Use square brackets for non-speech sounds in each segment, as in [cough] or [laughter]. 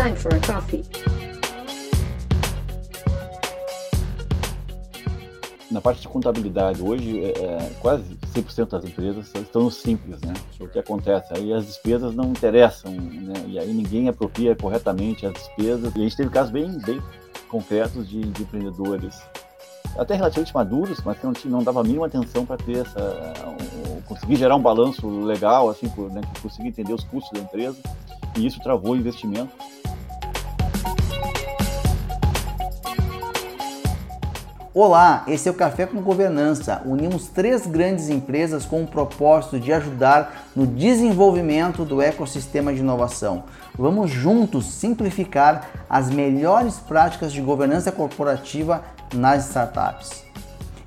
time for a coffee. Na parte de contabilidade, hoje, é, é quase 100% das empresas estão no simples, né? O que acontece? Aí as despesas não interessam, né? E aí ninguém apropria corretamente as despesas. E a gente teve casos bem, bem concretos de, de empreendedores até relativamente maduros, mas que não, não dava a mínima atenção para ter essa, conseguir gerar um balanço legal, assim, por, né, conseguir entender os custos da empresa, e isso travou o investimento. Olá, esse é o Café com Governança. Unimos três grandes empresas com o propósito de ajudar no desenvolvimento do ecossistema de inovação. Vamos juntos simplificar as melhores práticas de governança corporativa nas startups.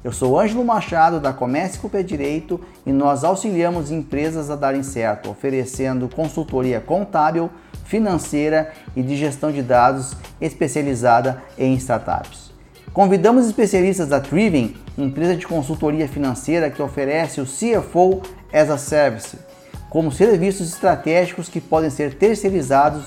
Eu sou Ângelo Machado da Comércio com Pé Direito e nós auxiliamos empresas a darem certo, oferecendo consultoria contábil, financeira e de gestão de dados especializada em startups. Convidamos especialistas da Triven, empresa de consultoria financeira que oferece o CFO as a Service, como serviços estratégicos que podem ser terceirizados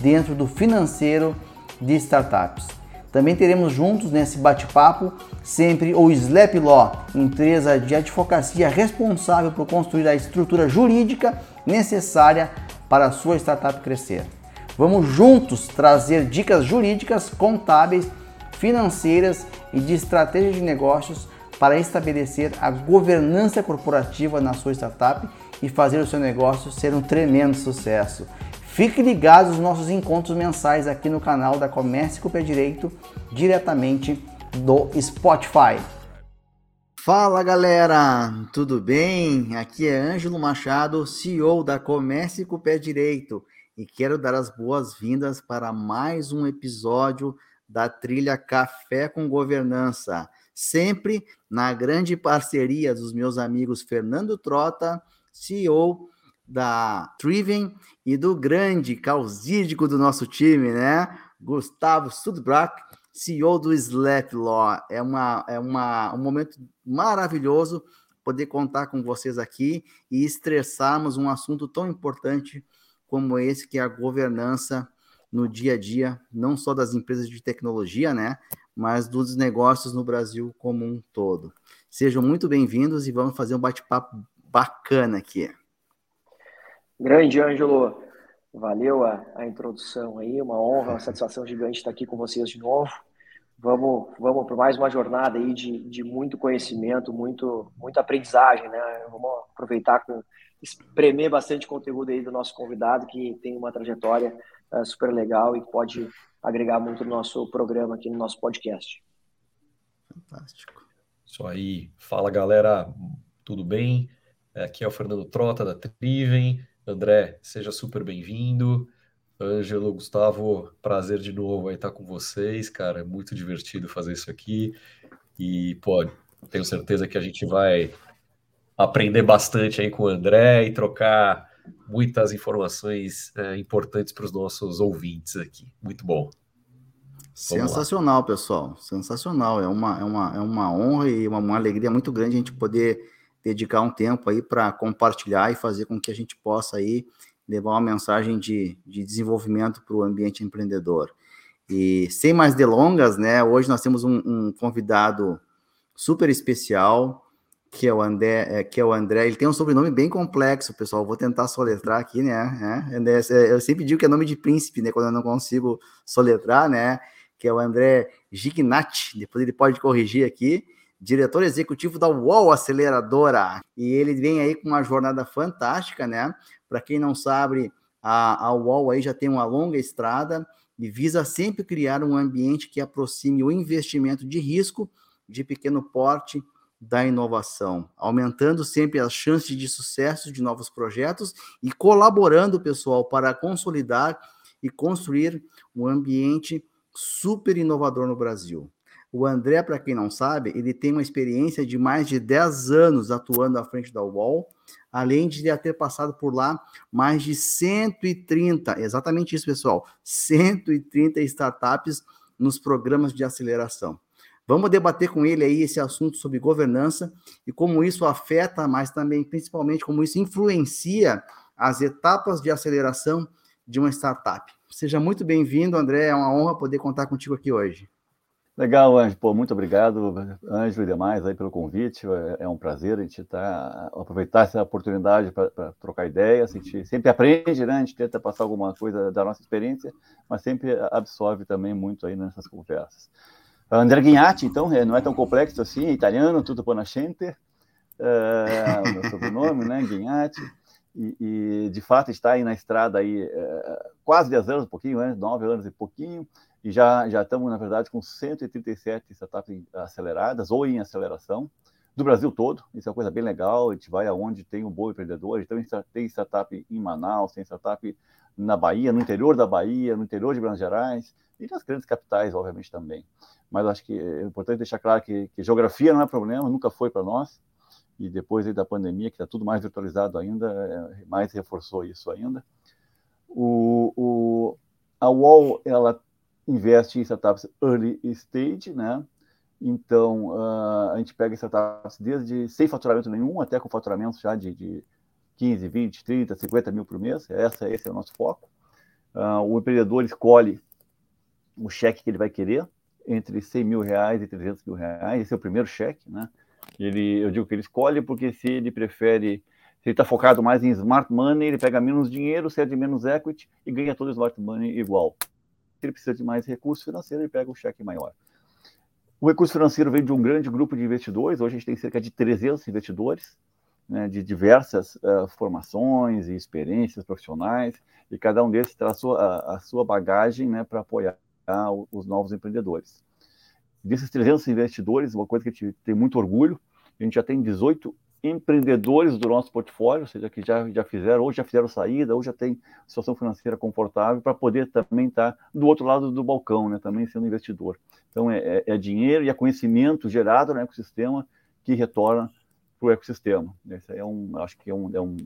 dentro do financeiro de startups. Também teremos juntos nesse bate-papo sempre o Slap Law, empresa de advocacia responsável por construir a estrutura jurídica necessária para a sua startup crescer. Vamos juntos trazer dicas jurídicas, contábeis financeiras e de estratégia de negócios para estabelecer a governança corporativa na sua startup e fazer o seu negócio ser um tremendo sucesso. Fique ligado nos nossos encontros mensais aqui no canal da Comércio com o Pé Direito, diretamente do Spotify. Fala galera, tudo bem? Aqui é Ângelo Machado, CEO da Comércio com o Pé Direito e quero dar as boas-vindas para mais um episódio da trilha Café com Governança, sempre na grande parceria dos meus amigos Fernando Trota, CEO da Triven, e do grande causídico do nosso time, né? Gustavo Sudbrack, CEO do Slap Law. É, uma, é uma, um momento maravilhoso poder contar com vocês aqui e estressarmos um assunto tão importante como esse, que é a governança no dia a dia, não só das empresas de tecnologia, né, mas dos negócios no Brasil como um todo. Sejam muito bem-vindos e vamos fazer um bate-papo bacana aqui. Grande Ângelo, valeu a, a introdução aí, uma honra, uma satisfação gigante estar aqui com vocês de novo. Vamos, vamos para mais uma jornada aí de, de muito conhecimento, muito, muita aprendizagem, né? Vamos aproveitar com espremer bastante conteúdo aí do nosso convidado que tem uma trajetória é, super legal e pode agregar muito no nosso programa aqui no nosso podcast. Fantástico. Isso aí. Fala, galera. Tudo bem? Aqui é o Fernando Trota, da Triven. André, seja super bem-vindo. Ângelo, Gustavo, prazer de novo aí estar com vocês, cara. É muito divertido fazer isso aqui. E, pô, tenho certeza que a gente vai aprender bastante aí com o André e trocar muitas informações é, importantes para os nossos ouvintes aqui. Muito bom. Sensacional, pessoal. Sensacional. É uma, é uma, é uma honra e uma, uma alegria muito grande a gente poder dedicar um tempo aí para compartilhar e fazer com que a gente possa aí levar uma mensagem de, de desenvolvimento para o ambiente empreendedor. E sem mais delongas, né? Hoje nós temos um, um convidado super especial, que é o André, é, que é o André, ele tem um sobrenome bem complexo, pessoal. Vou tentar soletrar aqui, né? É, eu sempre digo que é nome de príncipe, né? Quando eu não consigo soletrar, né? Que é o André Gignatti. Depois ele pode corrigir aqui. Diretor executivo da UOL Aceleradora. E ele vem aí com uma jornada fantástica, né? Para quem não sabe, a, a UOL aí já tem uma longa estrada e visa sempre criar um ambiente que aproxime o investimento de risco de pequeno porte da inovação, aumentando sempre as chances de sucesso de novos projetos e colaborando, pessoal, para consolidar e construir um ambiente super inovador no Brasil. O André, para quem não sabe, ele tem uma experiência de mais de 10 anos atuando à frente da UOL, além de ter passado por lá mais de 130, exatamente isso, pessoal, 130 startups nos programas de aceleração. Vamos debater com ele aí esse assunto sobre governança e como isso afeta, mas também, principalmente, como isso influencia as etapas de aceleração de uma startup. Seja muito bem-vindo, André. É uma honra poder contar contigo aqui hoje. Legal, Anjo. Pô, muito obrigado, Anjo e demais, aí pelo convite. É, é um prazer a gente tá, aproveitar essa oportunidade para trocar ideias. A gente sempre aprende, né? A gente tenta passar alguma coisa da nossa experiência, mas sempre absorve também muito aí nessas conversas. André Guignatti, então, é, não é tão complexo assim, é italiano, tudo ponacente, é, o meu sobrenome, né? Guignatti. E, e, de fato está aí na estrada aí é, quase 10 anos, um pouquinho, né? 9 anos e pouquinho e já, já estamos, na verdade, com 137 startups aceleradas ou em aceleração do Brasil todo. Isso é uma coisa bem legal. A gente vai aonde tem um bom empreendedor. Então, tem startup em Manaus, tem startup na Bahia, no interior da Bahia, no interior de Minas Gerais e nas grandes capitais, obviamente, também. Mas acho que é importante deixar claro que, que geografia não é problema, nunca foi para nós. E depois da pandemia, que está tudo mais virtualizado ainda, é, mais reforçou isso ainda. O, o, a UOL, ela investe em startups early stage, né? Então, uh, a gente pega startups desde sem faturamento nenhum até com faturamento já de, de 15, 20, 30, 50 mil por mês. Essa, esse é o nosso foco. Uh, o empreendedor escolhe o cheque que ele vai querer, entre 100 mil reais e 300 mil reais. Esse é o primeiro cheque, né? Ele, eu digo que ele escolhe porque se ele prefere, se ele está focado mais em smart money, ele pega menos dinheiro, cede menos equity e ganha todo o smart money igual ele precisa de mais recurso financeiro, ele pega um cheque maior. O recurso financeiro vem de um grande grupo de investidores, hoje a gente tem cerca de 300 investidores, né, de diversas uh, formações e experiências profissionais, e cada um desses traz a sua, a, sua bagagem né, para apoiar os novos empreendedores. Desses 300 investidores, uma coisa que a gente tem muito orgulho, a gente já tem 18 empreendedores do nosso portfólio, ou seja, que já, já fizeram, ou já fizeram saída, ou já tem situação financeira confortável, para poder também estar tá do outro lado do balcão, né, também sendo investidor. Então, é, é, é dinheiro e é conhecimento gerado no ecossistema que retorna para o ecossistema. Esse é um, acho que é, um, é um,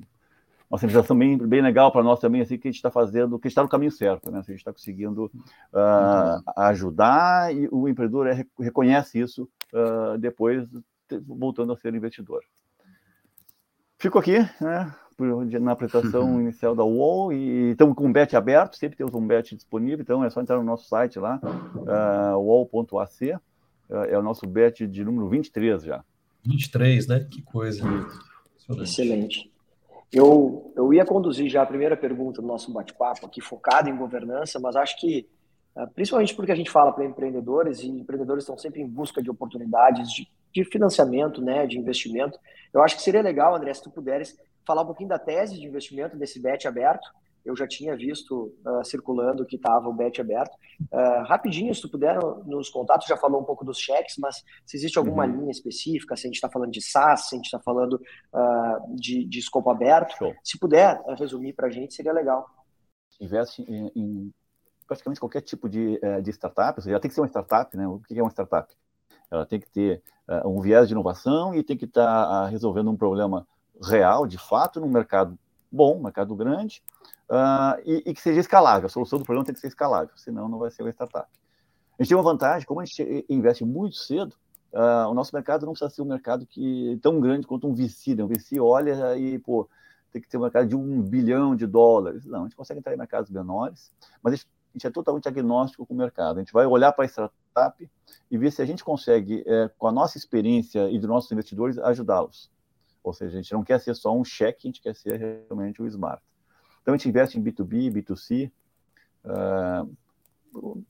uma sensação bem, bem legal para nós também, assim, que a gente está fazendo, que está no caminho certo, né? Assim, a gente está conseguindo uh, ajudar e o empreendedor é, reconhece isso uh, depois voltando a ser investidor. Fico aqui, né, na apresentação uhum. inicial da UOL e estamos com um bet aberto, sempre temos um bet disponível, então é só entrar no nosso site lá, uh, ah, uol.ac, uh, é o nosso bet de número 23 já. 23, né? Que coisa. Excelente. Eu, eu ia conduzir já a primeira pergunta do nosso bate-papo aqui, focado em governança, mas acho que, ah, principalmente porque a gente fala para empreendedores, e empreendedores estão sempre em busca de oportunidades de de financiamento, né, de investimento. Eu acho que seria legal, André, se tu puderes falar um pouquinho da tese de investimento desse bet aberto. Eu já tinha visto uh, circulando que estava o bet aberto. Uh, rapidinho, se tu puder nos contatos, já falou um pouco dos cheques, mas se existe alguma uhum. linha específica, se a gente está falando de SaaS, se a gente está falando uh, de, de escopo aberto, Show. se puder resumir para a gente, seria legal. Investe em, em praticamente qualquer tipo de, eh, de startup, ou seja, tem que ser uma startup, né? O que é uma startup? Ela tem que ter uh, um viés de inovação e tem que estar tá, resolvendo um problema real, de fato, num mercado bom, mercado grande, uh, e, e, que seja escalável. A solução do problema tem que ser escalável, senão não vai ser uma startup. A gente tem uma vantagem, como a gente investe muito cedo, o nosso mercado não precisa ser um mercado que tão grande quanto um VC. Né? Um VC olha e, pô, tem que ter um mercado de um bilhão de dólares. Não, a gente consegue entrar em mercados menores, mas a gente, a gente é totalmente agnóstico com o mercado. A gente vai olhar para a startup e ver se a gente consegue, é, com a nossa experiência e dos nossos investidores, ajudá-los. Ou seja, a gente não quer ser só um cheque, a gente quer ser realmente o smart. Então, a gente investe em B2B, B2C. Uh,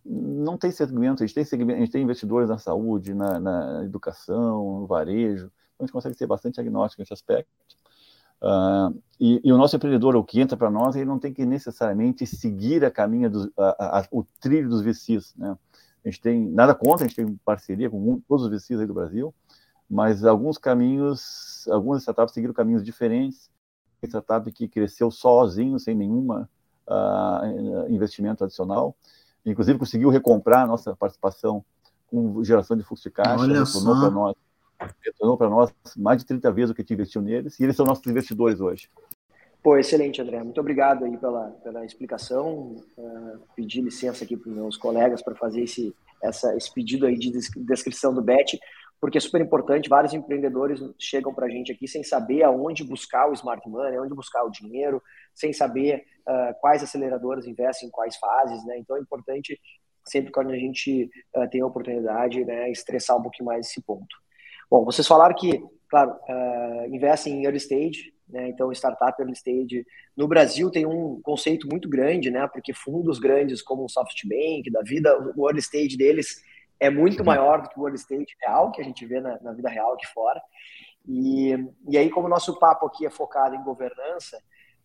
não tem segmento, a gente tem, segmento, a gente tem investidores na saúde, na, na educação, no varejo. Então, a gente consegue ser bastante agnóstico nesse aspecto. Uh, e, e, o nosso empreendedor, o que entra para nós, ele não tem que necessariamente seguir a caminha do, a, a, o trilho dos VCs, né? A gente tem nada contra, a gente tem parceria com todos os VCs aí do Brasil, mas alguns caminhos, algumas startups seguiram caminhos diferentes. Startup que cresceu sozinho, sem nenhuma uh, investimento adicional, inclusive conseguiu recomprar a nossa participação com geração de fluxo de caixa, Olha retornou para nós, retornou para nós mais de 30 vezes o que a gente investiu neles, e eles são nossos investidores hoje. Pô, excelente, André. Muito obrigado aí pela, pela explicação. Uh, pedir licença aqui para os meus colegas para fazer esse, essa, esse pedido aí de descrição do BET. Porque é super importante. Vários empreendedores chegam para a gente aqui sem saber aonde buscar o smart money, aonde buscar o dinheiro, sem saber uh, quais aceleradoras investem em quais fases, né? Então é importante sempre quando a gente uh, tem a oportunidade, né, estressar um pouquinho mais esse ponto. Bom, vocês falaram que, claro, uh, investem em early stage, né? Então startup early stage no Brasil tem um conceito muito grande, né? Porque fundos grandes como o SoftBank da vida, o early stage deles é muito maior do que o early stage real que a gente vê na, na vida real aqui fora. E, e aí, como o nosso papo aqui é focado em governança,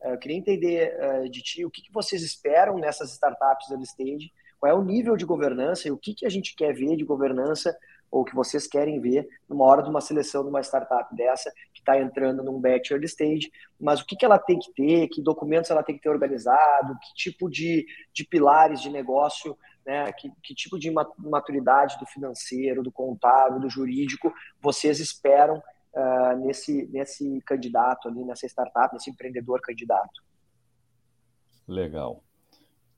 eh, eu queria entender uh, de ti o que, que vocês esperam nessas startups early stage, qual é o nível de governança e o que, que a gente quer ver de governança ou que vocês querem ver numa hora de uma seleção de uma startup dessa que está entrando num batch early stage, mas o que, que ela tem que ter, que documentos ela tem que ter organizado, que tipo de, de pilares de negócio né, que, que tipo de maturidade do financeiro, do contábil, do jurídico vocês esperam uh, nesse, nesse candidato ali, nessa startup, nesse empreendedor candidato? Legal.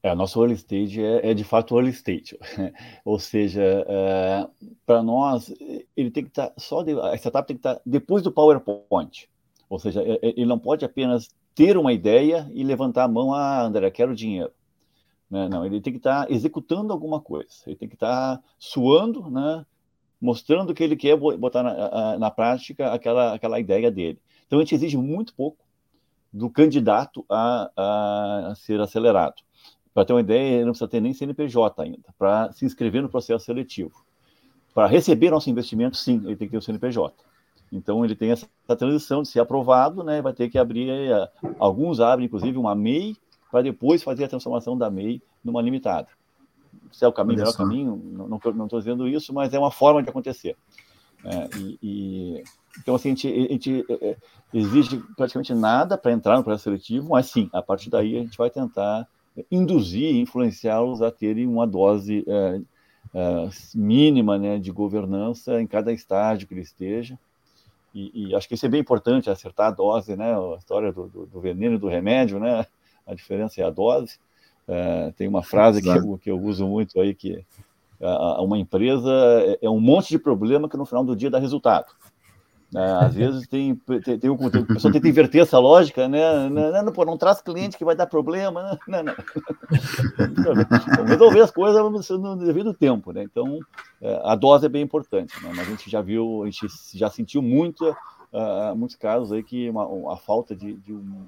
É, nosso early stage é, é de fato early stage, [laughs] ou seja, é, para nós ele tem que estar tá só de, a startup tem que estar tá depois do PowerPoint, ou seja, ele não pode apenas ter uma ideia e levantar a mão, ah, André, quero dinheiro. Né? Não, ele tem que estar tá executando alguma coisa, ele tem que estar tá suando, né? mostrando que ele quer botar na, na, prática aquela, aquela ideia dele. Então, a gente exige muito pouco do candidato a, a ser acelerado. Para ter uma ideia, ele não precisa ter nem CNPJ ainda, para se inscrever no processo seletivo. Para receber nosso investimento, sim, ele tem que ter o CNPJ. Então, ele tem essa transição de ser aprovado, né, vai ter que abrir, eh, alguns abrem, inclusive, uma MEI, para depois fazer a transformação da MEI numa limitada. Se é o caminho, melhor caminho, não estou dizendo isso, mas é uma forma de acontecer. É, e, e, então, assim, a gente, a gente é, é, exige praticamente nada para entrar no processo seletivo, mas sim, a partir daí a gente vai tentar induzir, influenciá-los a terem uma dose é, é, mínima né, de governança em cada estágio que ele esteja. E, e, acho que isso é bem importante, acertar a dose, né? A história do, do, do veneno e do remédio, né? A diferença é a dose. É, tem uma frase que eu, que eu, uso muito aí, que uma empresa é, é um monte de problema que no final do dia dá resultado. É, às vezes tem, tem, tem, o, tem, a pessoa tenta inverter essa lógica, né? Não, não, pô, não traz cliente que vai dar problema. Não, não. Então, resolver as coisas no devido tempo, né? Então, é, a dose é bem importante, né? Mas a gente já viu, a gente já sentiu muito, uh, muitos casos aí que uma, a falta de, de um,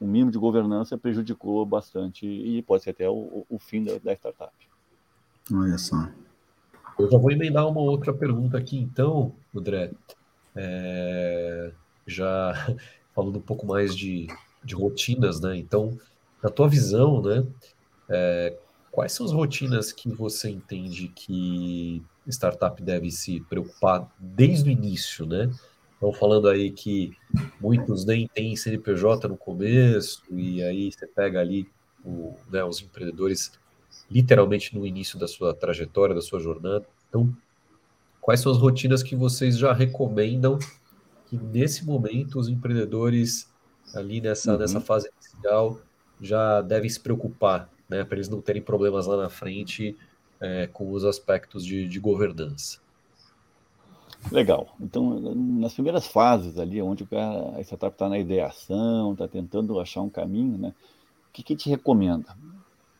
o mínimo de governança prejudicou bastante e pode ser até o, o fim da, da, startup. Olha só. Eu já vou emendar uma outra pergunta aqui, então, André. É, já [laughs] falando um pouco mais de, de rotinas, né? Então, na tua visão, né? É, quais são as rotinas que você entende que startup deve se preocupar desde o início, né? Estão falando aí que muitos nem têm CNPJ no começo, e aí você pega ali o, né, os empreendedores literalmente no início da sua trajetória, da sua jornada. Então, quais são as rotinas que vocês já recomendam que nesse momento os empreendedores ali nessa, uhum. nessa fase inicial já devem se preocupar, né, para eles não terem problemas lá na frente é, com os aspectos de, de governança? Legal. Então, nas primeiras fases ali, onde a startup está na ideação, está tentando achar um caminho, né? O que, que te recomenda?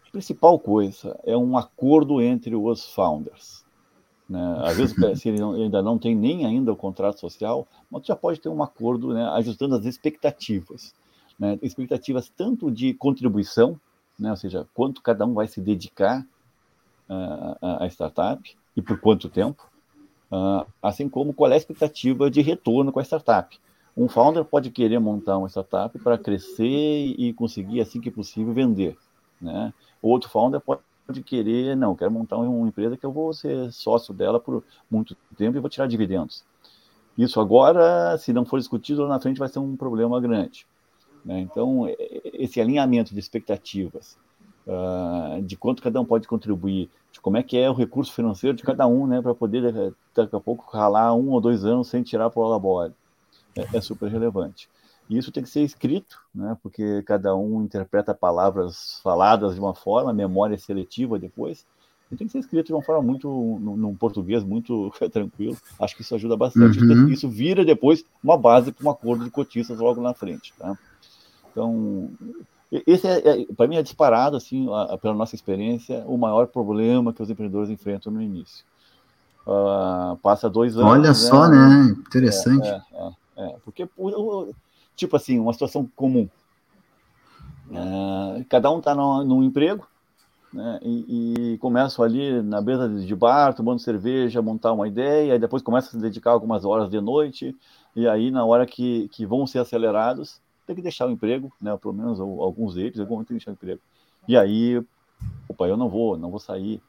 A principal coisa é um acordo entre os founders. Né? Às vezes, [laughs] se ele, não, ele, ainda não tem nem ainda o contrato social, mas já pode ter um acordo né, ajustando as expectativas. Né? Expectativas tanto de contribuição, né? ou seja, quanto cada um vai se dedicar à startup e por quanto tempo, Uh, assim como qual é a expectativa de retorno com a startup. Um founder pode querer montar uma startup para crescer e conseguir, assim que possível, vender. Né? Outro founder pode querer, não, quero montar uma empresa que eu vou ser sócio dela por muito tempo e vou tirar dividendos. Isso agora, se não for discutido lá na frente, vai ser um problema grande. Né? Então, esse alinhamento de expectativas, uh, de quanto cada um pode contribuir, de como é que é o recurso financeiro de cada um, né, para poder daqui a pouco ralar um ou dois anos sem tirar para o labore. É, é, super relevante. E isso tem que ser escrito, né, porque cada um interpreta palavras faladas de uma forma, memória seletiva depois, Ele tem que ser escrito de uma forma muito, num, num português muito [laughs] tranquilo. Acho que isso ajuda bastante. Uhum. Isso vira depois uma base para um acordo de cotistas logo na frente. Tá? Então, esse é, é para mim é disparado, assim, a, pela nossa experiência, o maior problema que os empreendedores enfrentam no início. Uh, passa dois anos. Olha né, só, né? Interessante. É, é, é porque, tipo assim, uma situação comum. Uh, cada um está num emprego, né, e, e começam ali na mesa de bar, tomando cerveja, montar uma ideia, e depois começam a se dedicar algumas horas de noite, e aí na hora que, que vão ser acelerados, tem que deixar o emprego, né, pelo menos alguns deles, alguns tem que deixar o emprego. E aí, opa, eu não vou, não vou sair.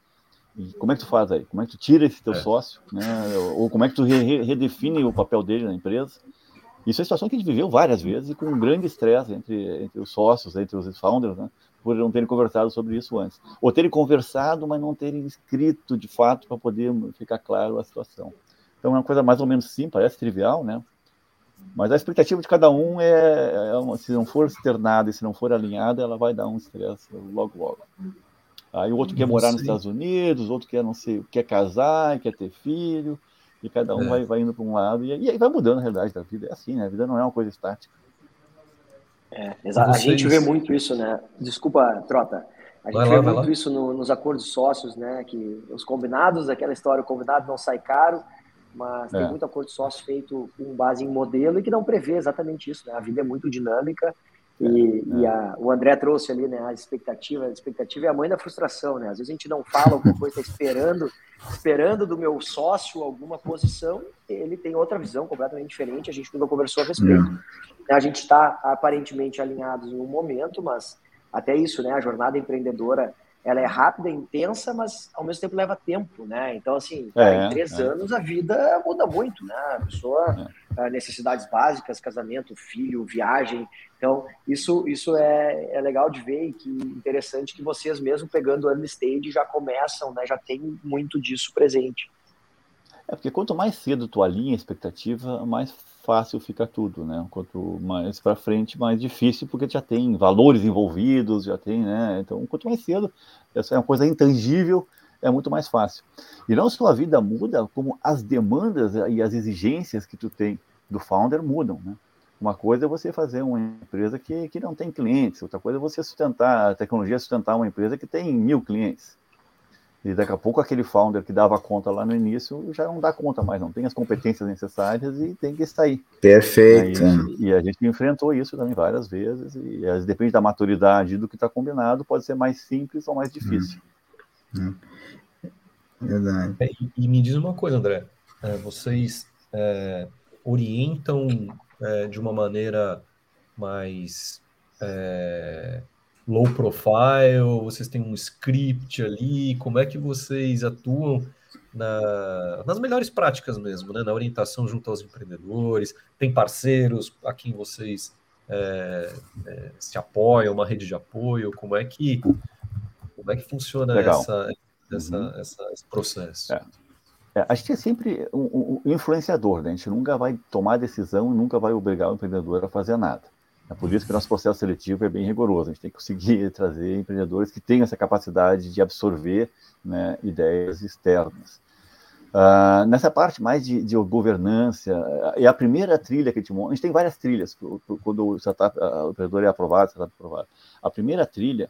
E como é que tu faz aí? Como é que tu tira esse teu é. sócio, né? Ou como é que tu re redefine o papel dele na empresa? Isso é uma situação que a gente viveu várias vezes e com um grande estresse entre, entre os sócios, entre os founders, né? por não terem conversado sobre isso antes. Ou terem conversado, mas não terem escrito de fato para poder ficar claro a situação. Então é uma coisa mais ou menos simples, parece trivial, né? Mas a expectativa de cada um é, é uma, se não for externada e se não for alinhada, ela vai dar um estresse logo logo. Aí o outro quer morar nos Estados Unidos, o outro quer não sei, quer casar, quer ter filho, e cada um é. vai, vai indo para um lado e, e aí vai mudando a realidade da vida. É assim, né? A vida não é uma coisa estática. É, exato. A gente vê muito isso, né? Desculpa, Trota. A gente vê muito isso no, nos acordos sócios, né? Que os combinados, aquela história, o combinado não sai caro, mas é. tem muito acordo sócio feito com base em modelo e que não prevê exatamente isso, né? A vida é muito dinâmica e, é. e a, o André trouxe ali, né? A expectativa, a expectativa é a mãe da frustração, né? Às vezes a gente não fala alguma coisa, está esperando, esperando do meu sócio alguma posição, ele tem outra visão completamente diferente, a gente nunca conversou a respeito. Uhum. A gente está aparentemente alinhados em um momento, mas até isso, né? A jornada empreendedora ela é rápida, intensa, mas ao mesmo tempo leva tempo, né? Então, assim, é, em três é. anos a vida muda muito, né? A pessoa, é. necessidades básicas, casamento, filho, viagem. Então, isso, isso é, é legal de ver e que interessante que vocês mesmo pegando o early stage já começam, né? Já tem muito disso presente. É porque quanto mais cedo tu alinha a expectativa, mais fácil fica tudo, né? Quanto mais para frente, mais difícil, porque já tem valores envolvidos, já tem, né? Então, quanto mais cedo, essa é uma coisa intangível, é muito mais fácil. E não só a vida muda, como as demandas e as exigências que tu tem do founder mudam, né? Uma coisa é você fazer uma empresa que, que não tem clientes, outra coisa é você sustentar, a tecnologia sustentar uma empresa que tem mil clientes. E daqui a pouco aquele founder que dava conta lá no início já não dá conta mais, não tem as competências necessárias e tem que sair. Perfeito. E, e a gente enfrentou isso também várias vezes, e às vezes depende da maturidade do que está combinado, pode ser mais simples ou mais difícil. Hum. Hum. Verdade. É, e, e, me diz uma coisa, André, é, vocês é, orientam é, de uma maneira mais é, low profile? Vocês têm um script ali? Como é que vocês atuam na, nas melhores práticas mesmo, né? Na orientação junto aos empreendedores? Tem parceiros a quem vocês é, é, se apoiam, uma rede de apoio? Como é que como é que funciona essa, essa, uhum. essa, esse processo? É. É, a gente é sempre um, um, influenciador, né? a gente nunca vai tomar decisão e nunca vai obrigar o empreendedor a fazer nada. É por isso que nosso processo seletivo é bem rigoroso. A gente tem que conseguir [laughs] trazer empreendedores que tenham essa capacidade de absorver né, ideias externas. Uh, nessa parte mais de, de, governança, é a primeira trilha que a gente monta. A gente tem várias trilhas quando o, startup, o empreendedor é aprovado, startup é aprovado. A primeira trilha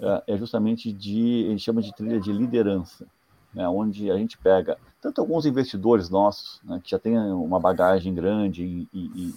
uh, é justamente de, a gente chama de trilha de liderança, né, onde a gente pega tanto alguns investidores nossos, né, que já têm uma bagagem grande e, e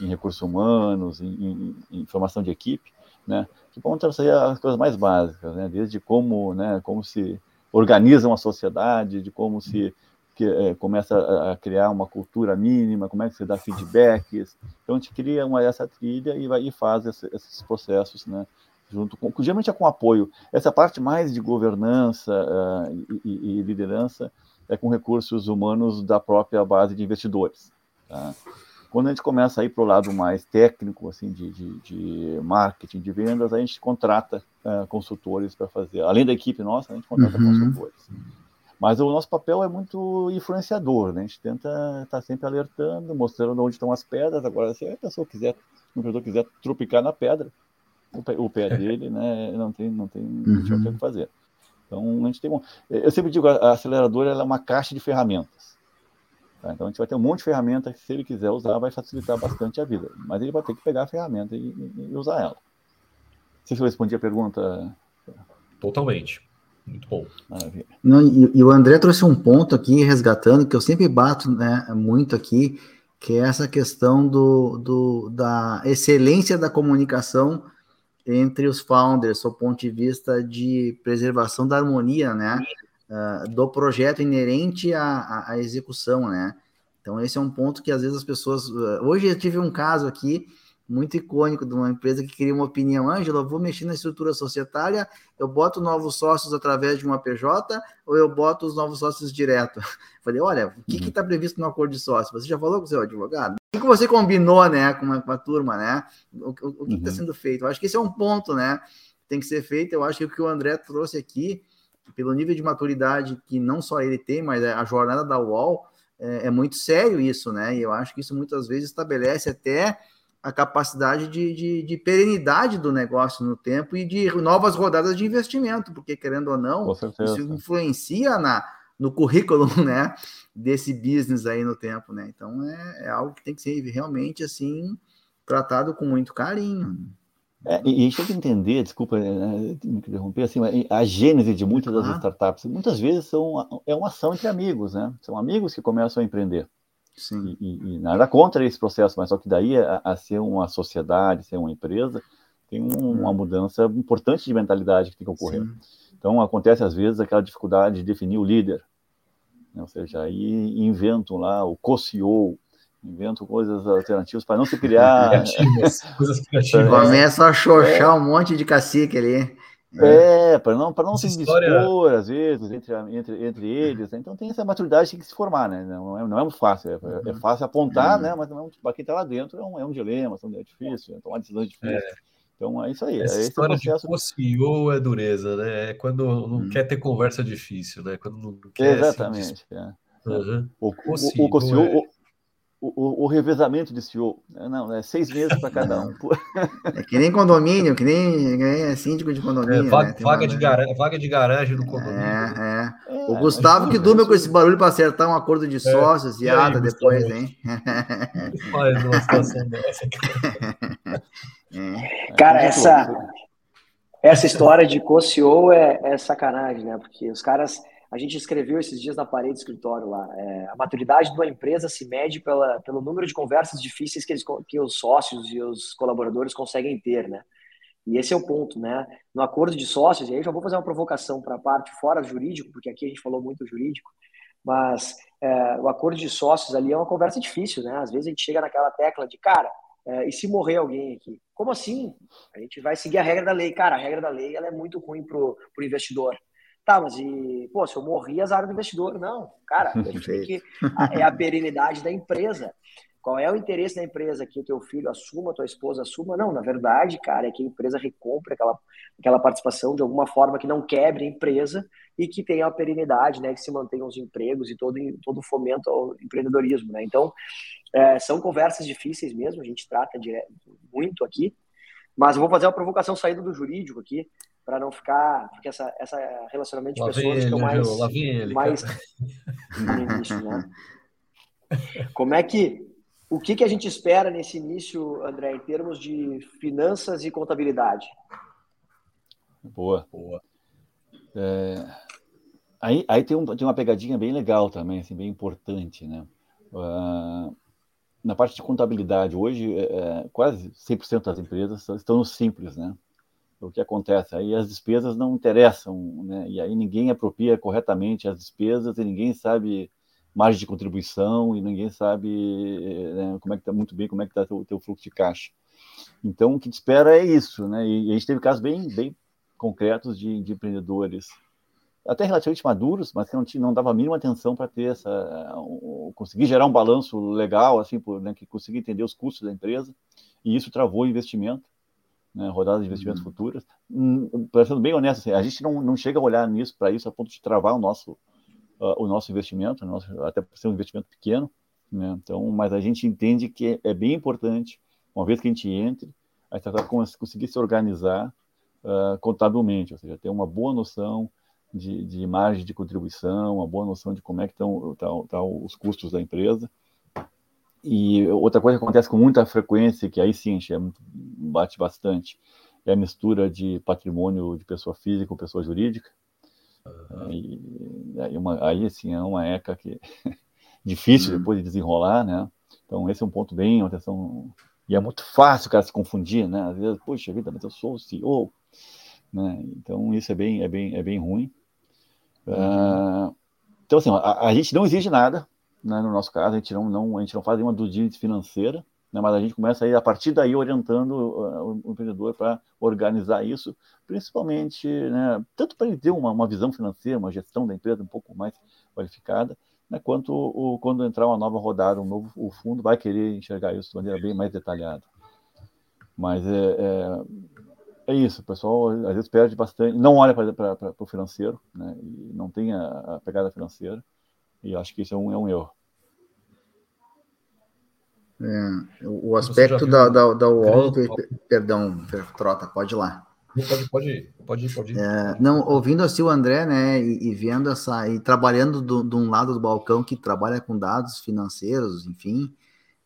em recursos humanos, em, em, em formação de equipe, né, que vão trazer as coisas mais básicas, né, desde como, né, como se organiza uma sociedade, de como se que, é, começa a, a, criar uma cultura mínima, como é que se dá feedbacks. Então a gente cria uma essa trilha e vai e faz esse, esses processos, né, junto com, geralmente é com apoio. Essa parte mais de governança uh, e, e, liderança é com recursos humanos da própria base de investidores. Tá? Quando a gente começa a ir para o lado mais técnico, assim, de, de, de, marketing, de vendas, a gente contrata uh, consultores para fazer. Além da equipe nossa, a gente contrata uhum. consultores. Mas o nosso papel é muito influenciador, né? A gente tenta estar tá sempre alertando, mostrando onde estão as pedras. Agora, se a pessoa quiser, o empreendedor quiser tropicar na pedra, o pé, o pé dele, né? Não tem, não tem, uhum. o que fazer. Então, a gente tem um, eu sempre digo, a aceleradora é uma caixa de ferramentas. Tá? Então, a gente vai ter um monte de ferramentas que, se ele quiser usar, vai facilitar bastante a vida. Mas ele vai ter que pegar a ferramenta e, e usar ela. Não sei se eu respondi a pergunta. Totalmente. Muito bom. Não, e, e, o André trouxe um ponto aqui, resgatando, que eu sempre bato né, muito aqui, que é essa questão do, do, da excelência da comunicação entre os founders, do ponto de vista de preservação da harmonia, né? Uh, do projeto inerente à, à, execução, né? Então, esse é um ponto que às vezes as pessoas. Uh, hoje eu tive um caso aqui muito icônico de uma empresa que queria uma opinião. Ângela, vou mexer na estrutura societária, eu boto novos sócios através de uma PJ ou eu boto os novos sócios direto? [laughs] Falei, olha, o que está uhum. previsto no acordo de sócio? Você já falou com o seu advogado? O que você combinou né, com, a, com a turma, né? O, o, o que está uhum. sendo feito? Eu acho que esse é um ponto, né? Tem que ser feito. Eu acho que o que o André trouxe aqui, pelo nível de maturidade que não só ele tem, mas a jornada da UOL, é, é muito sério isso, né? E eu acho que isso muitas vezes estabelece até a capacidade de, de, de, perenidade do negócio no tempo e de novas rodadas de investimento, porque querendo ou não, isso influencia na, no currículo né, desse business aí no tempo, né? Então é, é algo que tem que ser realmente assim tratado com muito carinho. É, e, e deixa eu entender, desculpa né, me interromper, assim, a gênese de muitas das startups, muitas vezes são, é uma ação entre amigos, né? São amigos que começam a empreender. Sim. E, e, e, nada contra esse processo, mas só que daí a, a ser uma sociedade, ser uma empresa, tem um, uma mudança importante de mentalidade que tem que ocorrer. Sim. Então acontece às vezes aquela dificuldade de definir o líder, né? ou seja, aí inventam lá o co-CEO, inventam coisas alternativas para não se [laughs] criar. Criativas, coisas criativas. Começa a xoxar é. um monte de cacique ali. É, é para não, para não se história... dispor, às vezes, entre, entre, entre eles. Né? Então tem essa maturidade que tem que se formar, né? Não é, não é muito fácil. É, é uhum. fácil apontar, uhum. né? Mas não é, para quem está lá dentro é um, é um dilema, é difícil, é tomar decisões difíceis. É. Então é isso aí. Essa é história de CEO é dureza, né? É quando não hum. quer ter conversa difícil, né? Quando não quer. Exatamente. Se... É. Uhum. O, o, o, o, CEO, o, o, revezamento de CEO. Né? Não, é seis meses para cada um. É que nem condomínio, que nem, que nem síndico de condomínio. É, vaga, né? vaga, de garagem, vaga de garagem no condomínio. É, é. é o Gustavo que durma com esse barulho para acertar um acordo de é. sócios e ata depois, hein? [laughs] Faz uma situação dessa. [laughs] Cara, essa, essa história de co-CEO é, é sacanagem, né? Porque os caras a gente escreveu esses dias na parede do escritório lá. É, a maturidade de uma empresa se mede pela, pelo número de conversas difíceis que, eles, que os sócios e os colaboradores conseguem ter, né? E esse é o ponto, né? No acordo de sócios, e aí eu já vou fazer uma provocação para a parte fora jurídico, porque aqui a gente falou muito jurídico, mas é, o acordo de sócios ali é uma conversa difícil, né? Às vezes a gente chega naquela tecla de, cara, é, e se morrer alguém aqui? Como assim? A gente vai seguir a regra da lei. Cara, a regra da lei ela é muito ruim para o investidor. Tá, mas e, pô, se eu morri, azar do investidor. Não, cara, [laughs] que. É a perenidade da empresa. Qual é o interesse da empresa? Que o teu filho assuma, tua esposa assuma? Não, na verdade, cara, é que a empresa recompre aquela, aquela participação de alguma forma que não quebre a empresa e que tenha a perenidade, né? Que se mantenham os empregos e todo, todo o fomento ao empreendedorismo, né? Então, é, são conversas difíceis mesmo, a gente trata direto, muito aqui, mas eu vou fazer uma provocação saída do jurídico aqui para não ficar, porque essa, essa relacionamento de lá pessoas ele, que mais, lá vem ele, mais início, né? Como é que, o que, que a gente espera nesse início, André, em termos de finanças e contabilidade? Boa. Boa. É, aí aí tem, um, tem uma pegadinha bem legal também, assim, bem importante, né? Uh, na parte de contabilidade, hoje, é, é quase 100% das empresas estão no simples, né? O que acontece? Aí as despesas não interessam, né? E aí ninguém apropria corretamente as despesas e ninguém sabe margem de contribuição e ninguém sabe né, como é que está muito bem, como é que está o teu fluxo de caixa. Então, o que te espera é isso, né? E, a gente teve casos bem, bem concretos de, de empreendedores, até relativamente maduros, mas que não, tinha, não dava a mínima atenção para ter essa, conseguir gerar um balanço legal, assim, por, né, que conseguir entender os custos da empresa, e isso travou o investimento né, rodadas de investimentos uhum. futuras. Hum, para sendo bem honesto, assim, a gente não, não chega a olhar nisso para isso a ponto de travar o nosso, uh, o nosso investimento, nosso, até por ser um investimento pequeno. Né? Então, mas a gente entende que é, é bem importante, uma vez que a gente entre, a startup conseguir se organizar uh, contabilmente, ou seja, ter uma boa noção de, de margem de contribuição, uma boa noção de como é que estão tá os custos da empresa. E outra coisa que acontece com muita frequência, que aí sim é bate bastante, é a mistura de patrimônio de pessoa física com pessoa jurídica. Uhum. E, aí, uma, aí, assim, é uma ECA que [laughs] difícil uhum. depois de desenrolar, né? Então, esse é um ponto bem, atenção. E é muito fácil o cara se confundir, né? Às vezes, poxa vida, mas eu sou o CEO, né? Então, isso é bem, é bem, é bem ruim. Uhum. Uh, então, assim, a, a, gente não exige nada, né, no nosso caso, a gente não, não, a gente não faz nenhuma due financeira, né, mas a gente começa aí, a partir daí, orientando uh, o empreendedor para organizar isso, principalmente, né, tanto para ele ter uma, uma visão financeira, uma gestão da empresa um pouco mais qualificada, né, quanto o, quando entrar uma nova rodada, um novo o fundo vai querer enxergar isso de maneira bem mais detalhada. Mas é, é, é isso, o pessoal às vezes perde bastante, não olha para o financeiro, né, e não tem a, a, pegada financeira, e acho que isso é um, é um erro. É, o aspecto da, da, da UOL, perdão, Trota, pode ir lá. Pode, pode ir, pode ir, pode ir. É, não, ouvindo assim o André, né, e, e vendo essa, e trabalhando de um lado do balcão que trabalha com dados financeiros, enfim,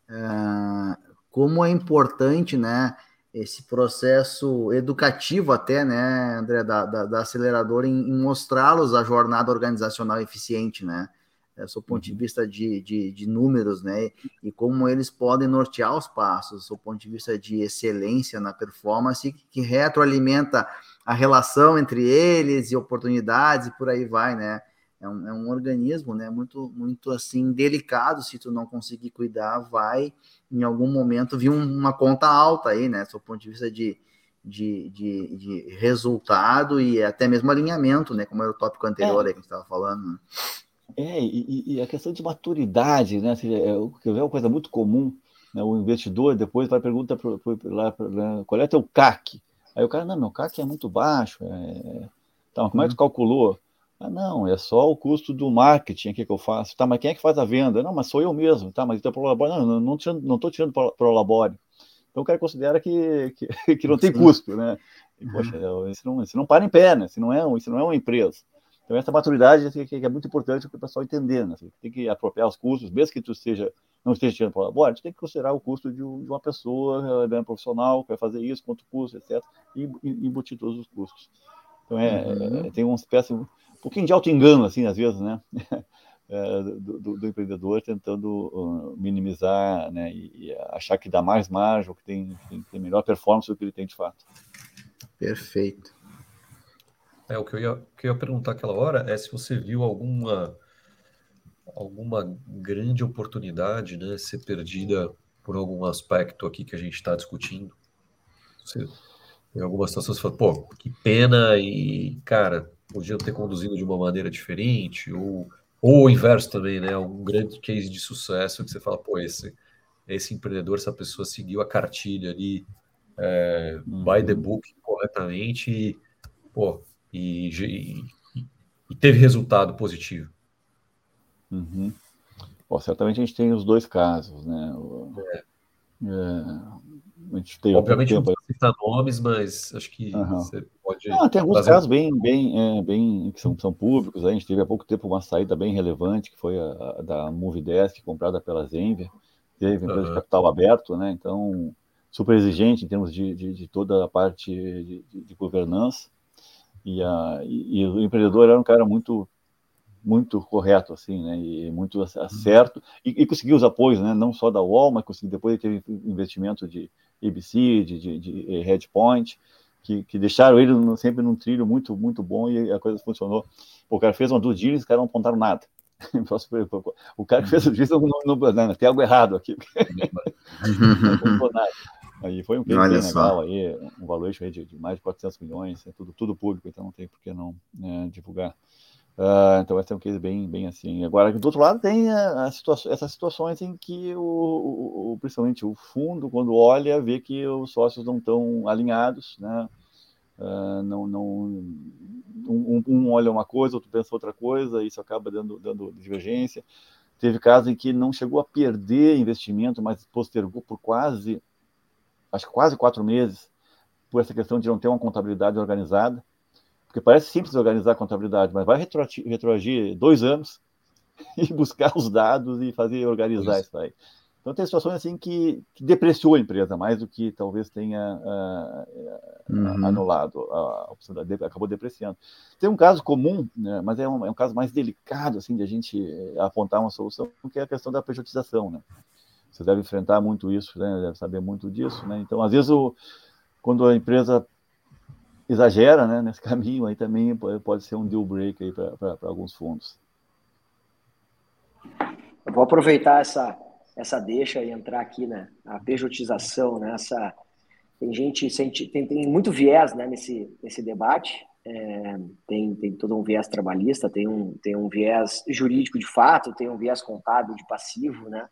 é, como é importante, né, esse processo educativo até, né, André, da, da, da aceleradora em, em mostrá-los a jornada organizacional eficiente, né, é, do ponto de uhum. vista de, de, de, números, né? E como eles podem nortear os passos, do ponto de vista de excelência na performance, que retroalimenta a relação entre eles e oportunidades e por aí vai, né? É um, é um organismo, né? Muito, muito assim delicado. Se tu não conseguir cuidar, vai em algum momento vir uma conta alta aí, né? Do ponto de vista de, de, de, de, resultado e até mesmo alinhamento, né? Como era o tópico anterior é. aí que a gente estava falando. Né? É, e, e, a questão de maturidade, né? Seja, é, é uma coisa muito comum. Né? O investidor depois vai perguntar pro, pro, lá né? qual é teu CAC. Aí o cara, não, meu CAC é muito baixo. É... Tá, como é que tu uhum. calculou? Ah, não, é só o custo do marketing aqui que eu faço. Tá, mas quem é que faz a venda? Não, mas sou eu mesmo. Tá, mas então pro labore. Não, não, tirando, não tô tirando pro labore. Então o cara considera que, que, [laughs] que não tem custo, né? E, poxa, uhum. isso não, isso não para em pé, né? Isso não é, isso não é uma empresa. Então, essa maturidade assim, que é muito importante para o pessoal entender. Né? Você tem que apropriar os custos, mesmo que tu seja, não esteja tirando para o labor, tu tem que considerar o custo de, uma pessoa né, profissional que vai fazer isso, quanto custa, etc. E, embutir todos os custos. Então, é, uhum. é, tem uma espécie, um pouquinho de auto-engano, assim, às vezes, né? [laughs] É, do, do, do, empreendedor tentando uh, minimizar né, e, e, achar que dá mais margem, ou que tem, tem, tem melhor performance do que ele tem de fato. Perfeito. É, o que eu ia, que eu ia perguntar aquela hora é se você viu alguma alguma grande oportunidade, né, ser perdida por algum aspecto aqui que a gente está discutindo. Você, em algumas situações você fala, pô, que pena e, cara, podiam ter conduzido de uma maneira diferente, ou, ou o inverso também, né, algum grande case de sucesso que você fala, pô, esse, esse empreendedor, essa pessoa seguiu a cartilha ali, é, uhum. by the book corretamente e, pô, e, e, e teve resultado positivo. Uhum. Bom, certamente a gente tem os dois casos, né? É. É, a gente tem Obviamente tempo... não citar nomes, mas acho que uhum. você pode. Tem alguns casos bem, bem, é, bem que são, são públicos. A gente teve há pouco tempo uma saída bem relevante, que foi a, a da Movidesk, comprada pela Zenvia, teve empresa uhum. de capital aberto, né? Então, super exigente em termos de, de, de toda a parte de, de governança. E, a, e, e, o empreendedor era um cara muito muito correto assim, né? E muito uhum. certo e, e conseguiu os apoios, né? Não só da UOL, mas conseguiu depois teve investimento de ABC, de, de, de Headpoint, que, que deixaram ele sempre num trilho muito muito bom e a coisa funcionou. O cara fez uma due diligence, os caras não apontaram nada. [laughs] O cara que fez o diligence não, não, não, tem algo errado aqui. não [laughs] nada. Aí foi um case bem legal aí, um valuation aí de, de, mais de 400 milhões, é tudo, tudo público, então não tem por que não né, divulgar. Uh, então vai ser um case bem, bem assim. Agora, do outro lado, tem a, a situa essas situações em que, o, o, principalmente o fundo, quando olha, vê que os sócios não estão alinhados, né? Uh, não, não, um, um, olha uma coisa, outro pensa outra coisa, isso acaba dando, dando divergência. Teve casos em que não chegou a perder investimento, mas postergou por quase acho que quase quatro meses, por essa questão de não ter uma contabilidade organizada. Porque parece simples organizar a contabilidade, mas vai retroagir dois anos [laughs] e buscar os dados e fazer organizar isso, isso aí. Então tem situações assim que, que, depreciou a empresa mais do que talvez tenha uh, uhum. anulado a opção da acabou depreciando. Tem um caso comum, né, mas é um, é um, caso mais delicado assim de a gente apontar uma solução, que é a questão da pejotização, né? Você deve enfrentar muito isso, né? Deve saber muito disso, né? Então às vezes o, quando a empresa exagera, né, nesse [laughs] caminho aí também pode ser um deal breaker para alguns fundos. Eu vou aproveitar essa essa deixa e entrar aqui na né, pejotização, né? Essa, tem gente, tem, tem muito viés né, nesse, nesse debate, é, tem, tem todo um viés trabalhista, tem um, tem um viés jurídico de fato, tem um viés contábil de passivo, né?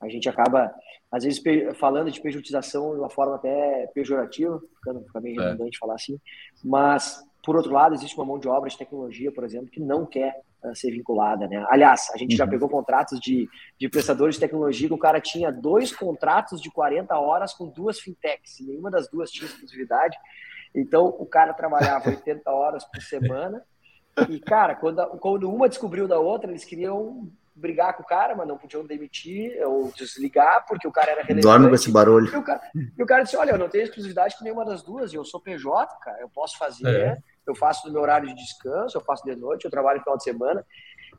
A gente acaba, às vezes, falando de pejotização de uma forma até pejorativa, ficando, fica meio é. redundante é. falar assim, mas, por outro lado, existe uma mão de obra de tecnologia, por exemplo, que não quer ser vinculada, né? Aliás, a gente uhum. já pegou contratos de, de prestadores de tecnologia que o cara tinha dois contratos de 40 horas com duas fintechs, e nenhuma das duas tinha exclusividade. Então, o cara trabalhava 80 horas por [laughs] semana, e, cara, quando, quando uma descobriu da outra, eles queriam brigar com o cara, mas não podiam demitir ou desligar, porque o cara era relevante. Dorme com esse barulho. E o cara, e o cara disse, olha, eu não tenho exclusividade com nenhuma das duas, eu sou PJ, cara, eu posso fazer... É eu faço no meu horário de descanso, eu faço de noite, eu trabalho no final de semana.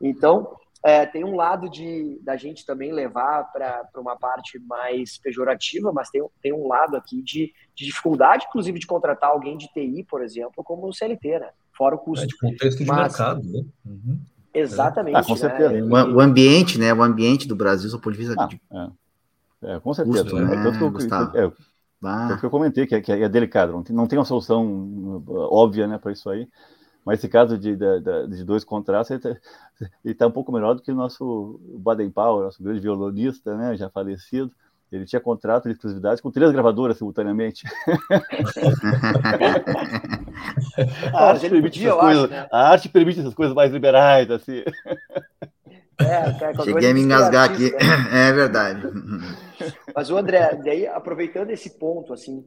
Então, é, tem um lado de da gente também levar para uma parte mais pejorativa, mas tem, tem um lado aqui de, de, dificuldade, inclusive, de contratar alguém de TI, por exemplo, como o CLT, né? Fora o custo. É de contexto de mas, mercado, né? Uhum. Exatamente. Ah, com né? certeza. Né? O, o, ambiente, né? O ambiente do Brasil, só pode ah, de... é. é. com certeza. Custo, né? É, eu, ah. É o que eu comentei, que é, que é delicado, não tem, não tem uma solução uh, óbvia né, para isso aí. Mas esse caso de, de, de dois contratos, ele está tá um pouco melhor do que o nosso Baden Powell, nosso grande violonista, né, já falecido. Ele tinha contrato de exclusividade com três gravadoras simultaneamente. [laughs] [laughs] a, arte permite essas coisas, né? a arte permite essas coisas mais liberais, assim. É, Cheguei a me engasgar aqui. Né? É verdade. Mas o André, daí aproveitando esse ponto, assim,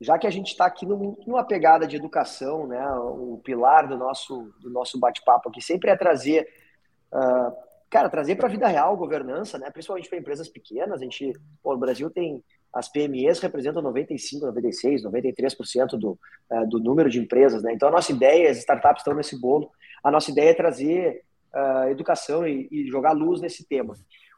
já que a gente está aqui numa pegada de educação, né, o pilar do nosso do nosso bate-papo aqui sempre é trazer, uh, cara, trazer para a vida real governança, né, principalmente para empresas pequenas. A gente, pô, o Brasil tem as PMEs representam 95, 96, 93% do, uh, do número de empresas, né? Então a nossa ideia, as startups estão nesse bolo. A nossa ideia é trazer uh, educação e, e, jogar luz nesse tema.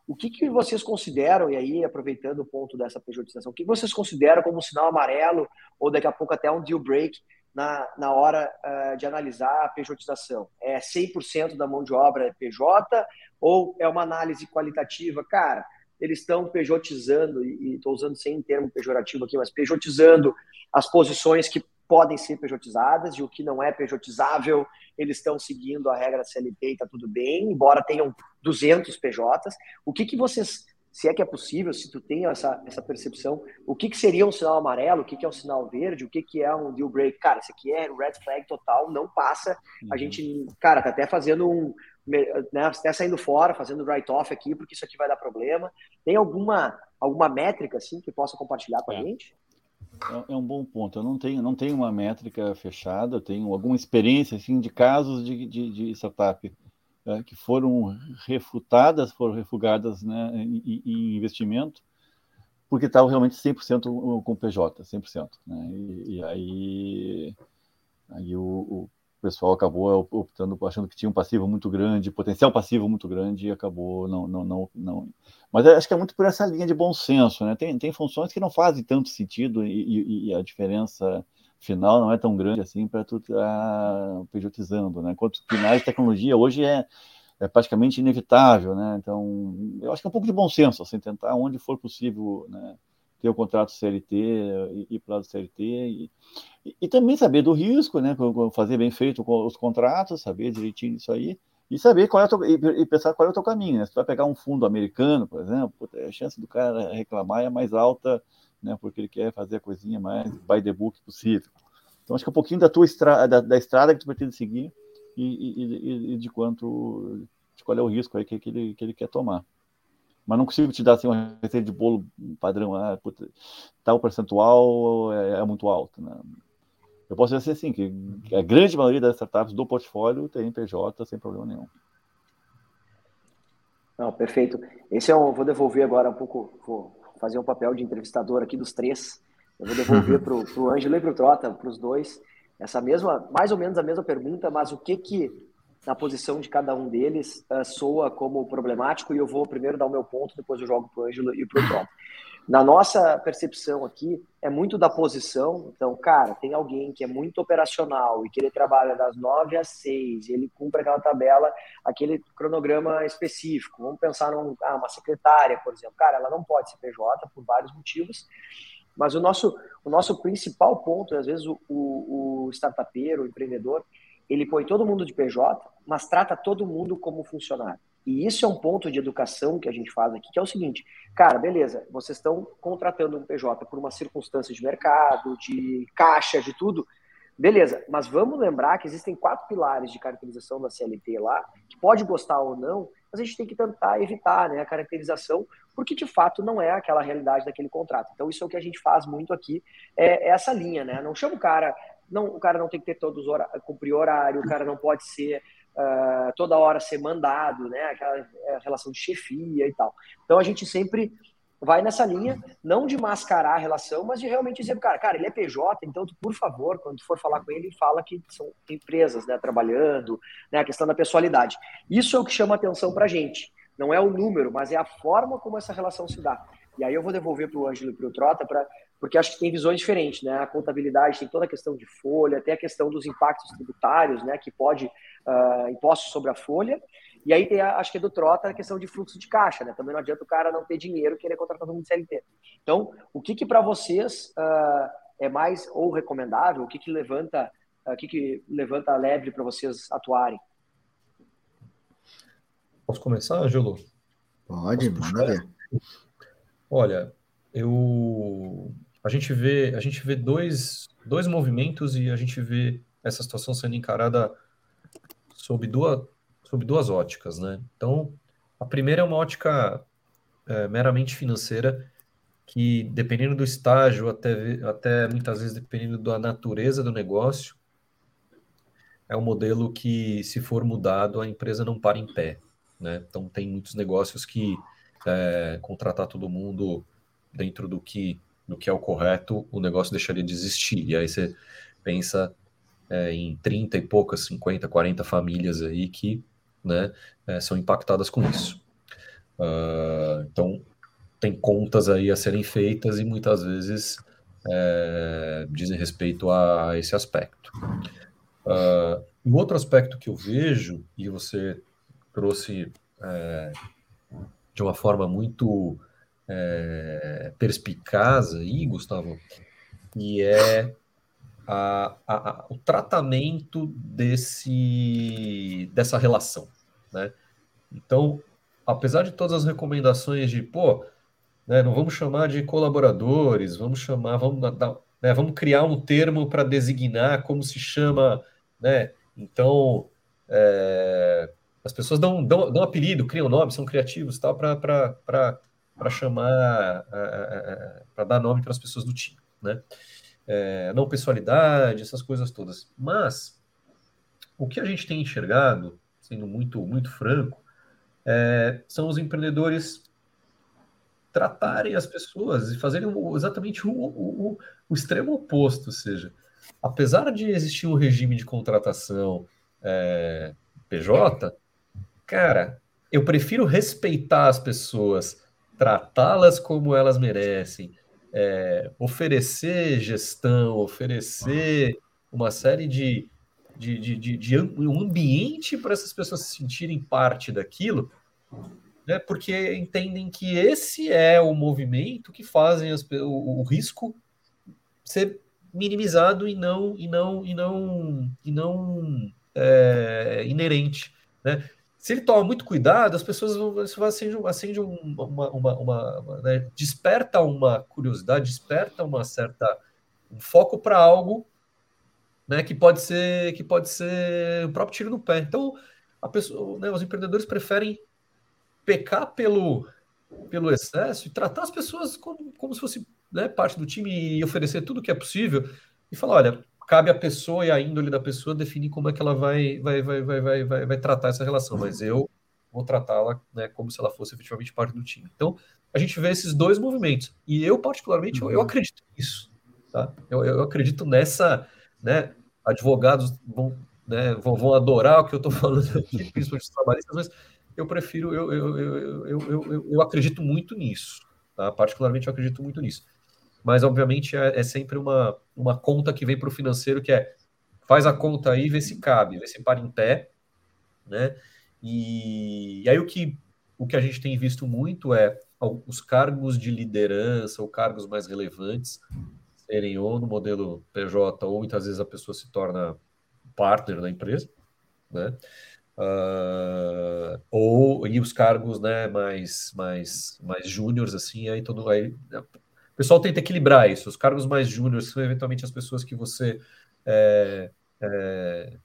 O que, que vocês consideram, e aí aproveitando o ponto dessa pejotização, o que vocês consideram como um sinal amarelo ou daqui a pouco até um deal break na, na hora uh, de analisar a pejotização? É 100% da mão de obra é PJ ou é uma análise qualitativa? Cara, eles estão pejotizando, e estou usando sem termo pejorativo aqui, mas pejotizando as posições que podem ser pejotizadas e o que não é pejotizável, eles estão seguindo a regra CLT e está tudo bem, embora tenham 200 PJs. O que, que vocês, se é que é possível, se tu tem essa, essa percepção, o que, que seria um sinal amarelo, o que, que é um sinal verde, o que, que é um deal break? Cara, isso aqui é red flag total, não passa. Uhum. A gente, cara, tá até fazendo um, né, até saindo fora, fazendo write-off aqui, porque isso aqui vai dar problema. Tem alguma, alguma métrica, assim, que possa compartilhar com é. a gente? É, é, um bom ponto. Eu não tenho, não tenho uma métrica fechada, eu tenho alguma experiência assim, de casos de, de, de startup é, que foram refutadas, foram refugadas né, em, em investimento, porque estavam realmente 100% com PJ, 100%. Né? E, e aí, aí o, o pessoal acabou optando, achando que tinha um passivo muito grande, potencial passivo muito grande, e acabou não, não, não, não. Mas acho que é muito por essa linha de bom senso, né? Tem, tem funções que não fazem tanto sentido e, e, e a diferença final não é tão grande assim para tu estar tá pejotizando, né? Enquanto finais de tecnologia hoje é, é praticamente inevitável, né? Então, eu acho que é um pouco de bom senso, assim, tentar onde for possível, né? Ter o contrato CLT e ir para o lado CLT e, e, e, também saber do risco, né? Fazer bem feito os contratos, saber direitinho isso aí e saber qual é teu, e, e, pensar qual é o teu caminho. Né? Se tu vai pegar um fundo americano, por exemplo, a chance do cara reclamar é mais alta, né? Porque ele quer fazer a coisinha mais by the book possível. Então acho que é um pouquinho da tua estrada, da, da estrada que tu pretende seguir e, e, de quanto de qual é o risco aí que, que, ele, que ele quer tomar mas não consigo te dar assim, uma receita de bolo padrão. Ah, puta, tal percentual é, é muito alto. Né? eu posso dizer assim, que a grande maioria das startups do portfólio tem PJ sem problema nenhum. Não, perfeito. Esse é um, vou devolver agora um pouco, vou fazer um papel de entrevistador aqui dos três. Eu vou devolver para o Ângelo e para o Trota, para os dois, essa mesma, mais ou menos a mesma pergunta, mas o que que na posição de cada um deles uh, soa como problemático e eu vou primeiro dar o meu ponto, depois eu jogo para o Ângelo e para o Trota. Na nossa percepção aqui, é muito da posição. Então, cara, tem alguém que é muito operacional e que ele trabalha das nove às seis, ele cumpre aquela tabela, aquele cronograma específico. Vamos pensar numa ah, uma secretária, por exemplo. Cara, ela não pode ser PJ por vários motivos, mas o nosso, o nosso principal ponto, às vezes, o, o, o startupeiro, o empreendedor, ele põe todo mundo de PJ, mas trata todo mundo como funcionário. E isso é um ponto de educação que a gente faz aqui, que é o seguinte, cara, beleza, vocês estão contratando um PJ por uma circunstância de mercado, de caixa, de tudo, beleza, mas vamos lembrar que existem quatro pilares de caracterização da CLT lá, que pode gostar ou não, mas a gente tem que tentar evitar né, a caracterização, porque de fato não é aquela realidade daquele contrato. Então isso é o que a gente faz muito aqui, é, é essa linha, né? Não chama o cara, não, o cara não tem que ter todos hora, cumprir horário, o cara não pode ser uh, toda hora ser mandado, né? Aquela é, relação de chefia e tal. Então a gente sempre vai nessa linha, não de mascarar a relação, mas de realmente dizer, cara, cara, ele é PJ, então tu, por favor, quando tu for falar com ele, fala que são empresas, né, trabalhando, né, a questão da pessoalidade. Isso é o que chama atenção pra gente. Não é o número, mas é a forma como essa relação se dá. E aí eu vou devolver para o Ângelo e para o Trota, pra, porque acho que tem visões diferentes, né? A contabilidade tem toda a questão de folha, até a questão dos impactos tributários, né? Que pode uh, impostos sobre a folha. E aí tem, a, acho que é do Trota, a questão de fluxo de caixa, né? Também não adianta o cara não ter dinheiro e querer contratar todo mundo de CLT. Então, o que que para vocês uh, é mais ou recomendável? O que que levanta, uh, o que que levanta a lebre para vocês atuarem? Posso começar, Angelo? Pode, manda ver. Olha, eu a gente vê a gente vê dois, dois movimentos e a gente vê essa situação sendo encarada sob duas, sob duas óticas, né? Então, a primeira é uma ótica é, meramente financeira, que dependendo do estágio, até, até muitas vezes dependendo da natureza do negócio, é um modelo que, se for mudado, a empresa não para em pé. Né? Então, tem muitos negócios que é, contratar todo mundo dentro do que, do que é o correto, o negócio deixaria de existir. E aí você pensa é, em 30 e poucas, 50, 40 famílias aí que né, é, são impactadas com isso. Uh, então, tem contas aí a serem feitas e muitas vezes é, dizem respeito a, esse aspecto. Uh, o outro aspecto que eu vejo, e você trouxe é, de uma forma muito é, perspicaz aí, Gustavo, e é a, a, o tratamento desse, dessa relação, né? Então, apesar de todas as recomendações de, pô, né, não vamos chamar de colaboradores, vamos chamar, vamos, né, vamos criar um termo para designar como se chama, né? Então, é, as pessoas dão, dão, dão apelido, criam nome, são criativos, tal, para chamar, é, é, para dar nome para as pessoas do time, né? é, não pessoalidade, essas coisas todas. Mas o que a gente tem enxergado, sendo muito, muito franco, é, são os empreendedores tratarem as pessoas e fazerem exatamente o, o, o, extremo oposto, ou seja, apesar de existir um regime de contratação é, PJ, cara, eu prefiro respeitar as pessoas, tratá-las como elas merecem, é, oferecer gestão, oferecer uma série de, de, de, de, de um ambiente para essas pessoas se sentirem parte daquilo, né, porque entendem que esse é o movimento que fazem as, o, o risco ser minimizado e não e não e não e não é, inerente, né? Se ele toma muito cuidado, as pessoas acende, acende uma, uma, uma, uma né? desperta uma curiosidade, desperta uma certa um foco para algo, né, que pode ser que pode ser o próprio tiro no pé. Então, a pessoa, né, os empreendedores preferem pecar pelo pelo excesso e tratar as pessoas como, como se fosse né, parte do time e oferecer tudo que é possível e falar, olha, cabe à pessoa e à índole da pessoa definir como é que ela vai, vai, vai, vai, vai, vai, vai tratar essa relação, mas eu vou tratá-la né, como se ela fosse efetivamente parte do time. Então, a gente vê esses dois movimentos. E eu, particularmente, eu, eu uhum. acredito nisso. Tá? Eu, eu acredito nessa. Né, advogados vão, né, vão, vão adorar o que eu estou falando aqui, [laughs] principalmente os trabalhistas, mas eu prefiro, eu, eu, eu, eu, eu, eu acredito muito nisso. Tá? Particularmente, eu acredito muito nisso. Mas, obviamente, é, é sempre uma, uma conta que vem para o financeiro, que é faz a conta aí, vê se cabe, vê se para em pé, né? E, e aí o que, o que a gente tem visto muito é os cargos de liderança ou cargos mais relevantes serem ou no modelo PJ ou muitas vezes a pessoa se torna partner da empresa, né? Uh, ou e os cargos né, mais mais mais júniores assim aí todo aí o pessoal tenta equilibrar isso os cargos mais júniores são eventualmente as pessoas que você é, é,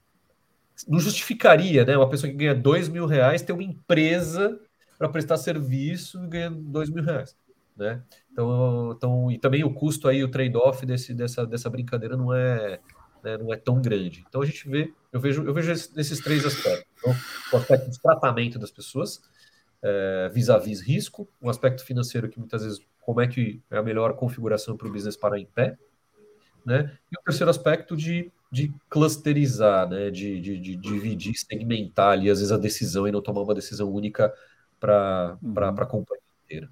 não justificaria né uma pessoa que ganha dois mil reais ter uma empresa para prestar serviço e ganha dois mil reais né então, então e também o custo aí o trade-off desse dessa dessa brincadeira não é né, não é tão grande. Então a gente vê, eu vejo, eu vejo esses três aspectos. Então, o aspecto de tratamento das pessoas, é, vis-à-vis risco, um aspecto financeiro que muitas vezes como é que é a melhor configuração para o business parar em pé, né? E o terceiro aspecto de, de clusterizar, né? De, de, de dividir, segmentar ali, às vezes, a decisão e não tomar uma decisão única para uhum. a companhia inteira.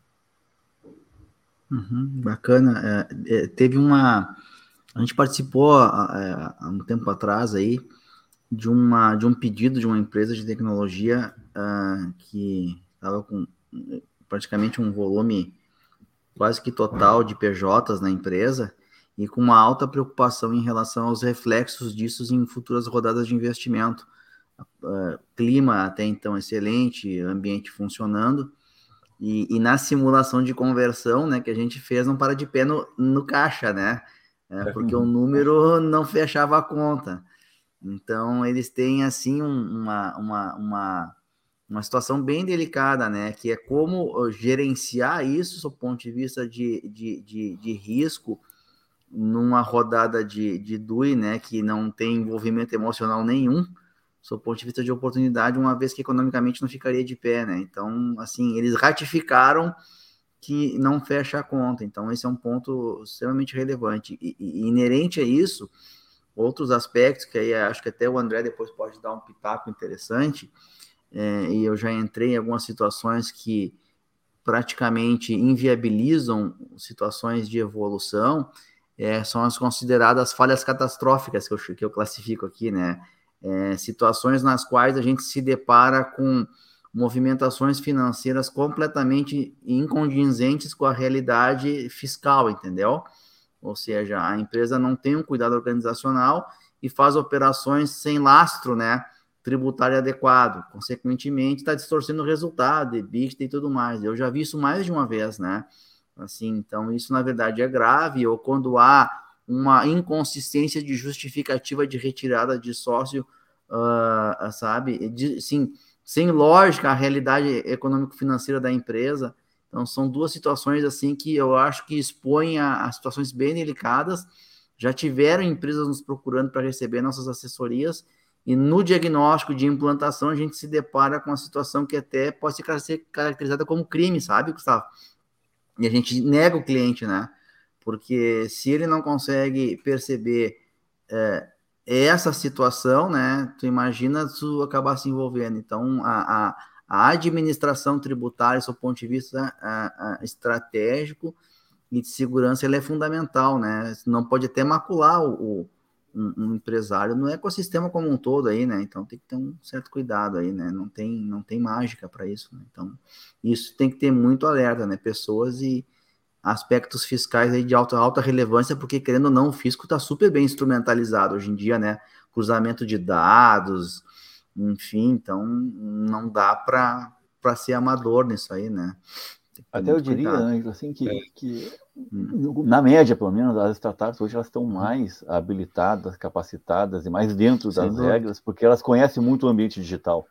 Uhum, bacana. É, é, teve uma a gente participou há, há um tempo atrás aí de, uma, de um pedido de uma empresa de tecnologia uh, que estava com praticamente um volume quase que total de PJs na empresa e com uma alta preocupação em relação aos reflexos disso em futuras rodadas de investimento. Uh, clima até então excelente, ambiente funcionando, e, e, na simulação de conversão né, que a gente fez, não para de pé no, no caixa, né? é, porque o número [laughs] não fechava a conta. Então, eles têm, assim, uma, uma, uma, uma situação bem delicada, né? Que é como gerenciar isso do ponto de vista de, de, de, de risco numa rodada de, de DUI, né? Que não tem envolvimento emocional nenhum, do ponto de vista de oportunidade, uma vez que economicamente não ficaria de pé, né? Então, assim, eles ratificaram que não fecha a conta. Então, esse é um ponto extremamente relevante. E, e inerente a isso, outros aspectos, que aí acho que até o André depois pode dar um pitaco interessante, é, e eu já entrei em algumas situações que praticamente inviabilizam situações de evolução, é, são as consideradas falhas catastróficas que eu, que eu classifico aqui, né? É, situações nas quais a gente se depara com movimentações financeiras completamente incondizentes com a realidade fiscal, entendeu? Ou seja, a empresa não tem um cuidado organizacional e faz operações sem lastro, né? Tributário adequado. Consequentemente, está distorcendo o resultado, EBITDA e tudo mais. Eu já vi isso mais de uma vez, né? Assim, então, isso na verdade é grave, ou quando há uma inconsistência de justificativa de retirada de sócio, uh, sabe? Sim, sem lógica a realidade econômico-financeira da empresa. Então, são duas situações assim que eu acho que expõem a, a situações bem delicadas. Já tiveram empresas nos procurando para receber nossas assessorias, e no diagnóstico de implantação a gente se depara com uma situação que até pode ser caracterizada como crime, sabe, Gustavo? E a gente nega o cliente, né? Porque se ele não consegue perceber é, essa situação, né? Tu imagina tu acabar se envolvendo. Então, a, a, a administração tributária, do ponto de vista a, a, estratégico e de segurança, ela é fundamental, né? Não pode até macular o, o um, um, empresário no ecossistema como um todo aí, né? Então tem que ter um certo cuidado aí, né? Não tem, não tem mágica para isso. Né? Então isso tem que ter muito alerta, né? Pessoas e aspectos fiscais aí de alta, alta relevância, porque querendo ou não, o fisco está super bem instrumentalizado hoje em dia, né? Cruzamento de dados, enfim, então não dá para ser amador nisso aí, né? Até eu diria, Ângelo, assim, que, é. que hum. na média, pelo menos, as startups hoje elas estão hum. mais habilitadas, capacitadas e mais dentro das Sem regras, porque elas conhecem muito o ambiente digital.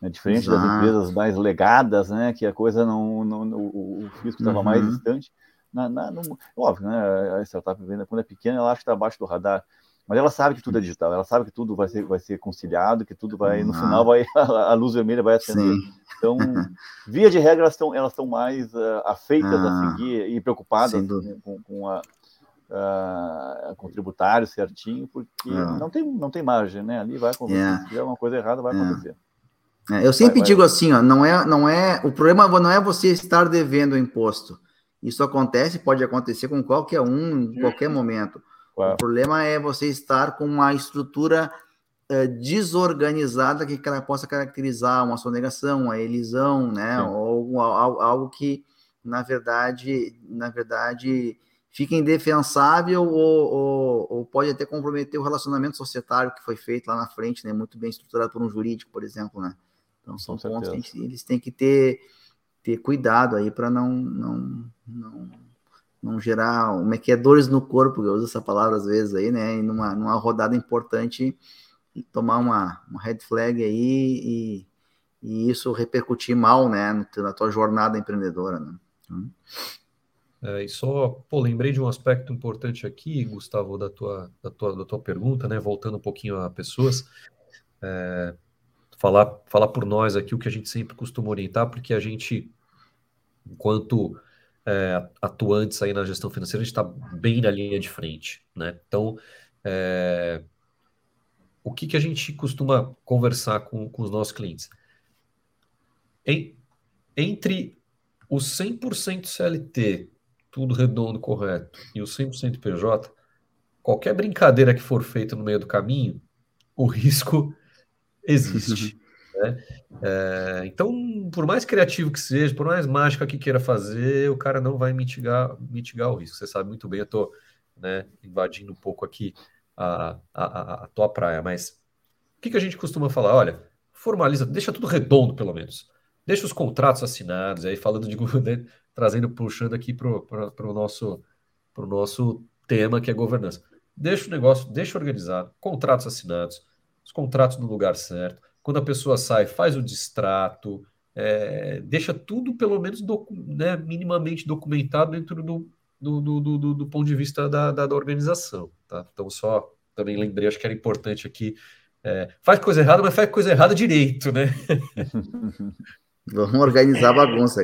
Né? Diferente Exato. das empresas mais legadas, né? Que a coisa não. não, não o, o fisco estava uhum. mais distante. Na, na, no, óbvio, né? A startup quando é pequena, ela acha que está abaixo do radar. Mas ela sabe que tudo é digital, ela sabe que tudo vai ser, vai ser conciliado, que tudo vai, no final, vai, [laughs] a, luz vermelha vai acender. Sim. Então, [laughs] via de regra, elas estão elas mais uh, afeitas ah, a seguir e preocupadas com, com, a, uh, com o tributário certinho, porque ah. não, tem, não tem margem, né? Ali vai acontecer. Yeah. É. Se tiver uma coisa errada, vai yeah. É. acontecer. É, eu sempre vai, digo vai. assim, ó, não é, não é, o problema não é você estar devendo o imposto. Isso acontece, pode acontecer com qualquer um, em qualquer momento. O problema é você estar com uma estrutura uh, desorganizada que possa caracterizar uma sonegação, uma elisão, né? Ou algo, algo que, na verdade, na verdade, fica indefensável ou, ou, ou, pode até comprometer o relacionamento societário que foi feito lá na frente, né? Muito bem estruturado por um jurídico, por exemplo, né? Então são com pontos certeza. que gente, eles têm que ter, ter cuidado aí para não, não, não não gerar como é que é dores no corpo, eu uso essa palavra às vezes aí, né? E numa, numa rodada importante tomar uma, uma red flag aí e, e isso repercutir mal, né, na tua jornada empreendedora, né? Hum. É, e só, pô, lembrei de um aspecto importante aqui, Gustavo, da tua, da tua, da tua pergunta, né? Voltando um pouquinho a pessoas, é, falar, falar por nós aqui o que a gente sempre costuma orientar, porque a gente, enquanto é, atuantes aí na gestão financeira, a gente está bem na linha de frente, né? Então, é, o que, que a gente costuma conversar com, com os nossos clientes? Em, entre o 100% CLT, tudo redondo, correto, e o 100% PJ, qualquer brincadeira que for feita no meio do caminho, o risco [laughs] existe. Né? É, então, por mais criativo que seja, por mais mágica que queira fazer, o cara não vai mitigar, mitigar o risco. Você sabe muito bem, eu estou né, invadindo um pouco aqui a, a, a, tua praia, mas o que, que a gente costuma falar? Olha, formaliza, deixa tudo redondo, pelo menos. Deixa os contratos assinados, aí falando de [laughs] né, trazendo, puxando aqui para o nosso, pro nosso tema que é governança. Deixa o negócio, deixa organizado, contratos assinados, os contratos no lugar certo quando a pessoa sai, faz o distrato, é, deixa tudo pelo menos docu né, minimamente documentado dentro do, do, do, do, do ponto de vista da, da, da, organização. Tá? Então, só também lembrei, acho que era importante aqui. É, faz coisa errada, mas faz coisa errada direito, né? [laughs] Vamos organizar a bagunça.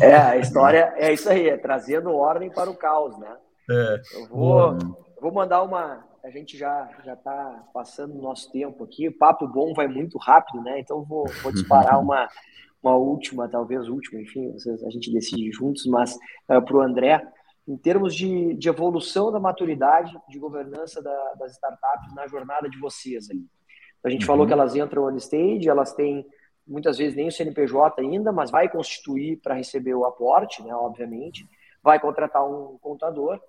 É, a história é isso aí, é trazendo ordem para o caos, né? É. Eu vou, vou mandar uma, a gente já já está passando o nosso tempo aqui. O papo bom vai muito rápido, né? Então vou, vou disparar [laughs] uma, uma última, talvez última, enfim, a gente decide juntos, mas uh, eh, para o André, em termos de, de evolução da maturidade de governança da, das startups na jornada de vocês aí. A gente uhum. falou que elas entram on stage, elas têm muitas vezes nem o CNPJ ainda, mas vai constituir para receber o aporte, né, obviamente, vai contratar um contador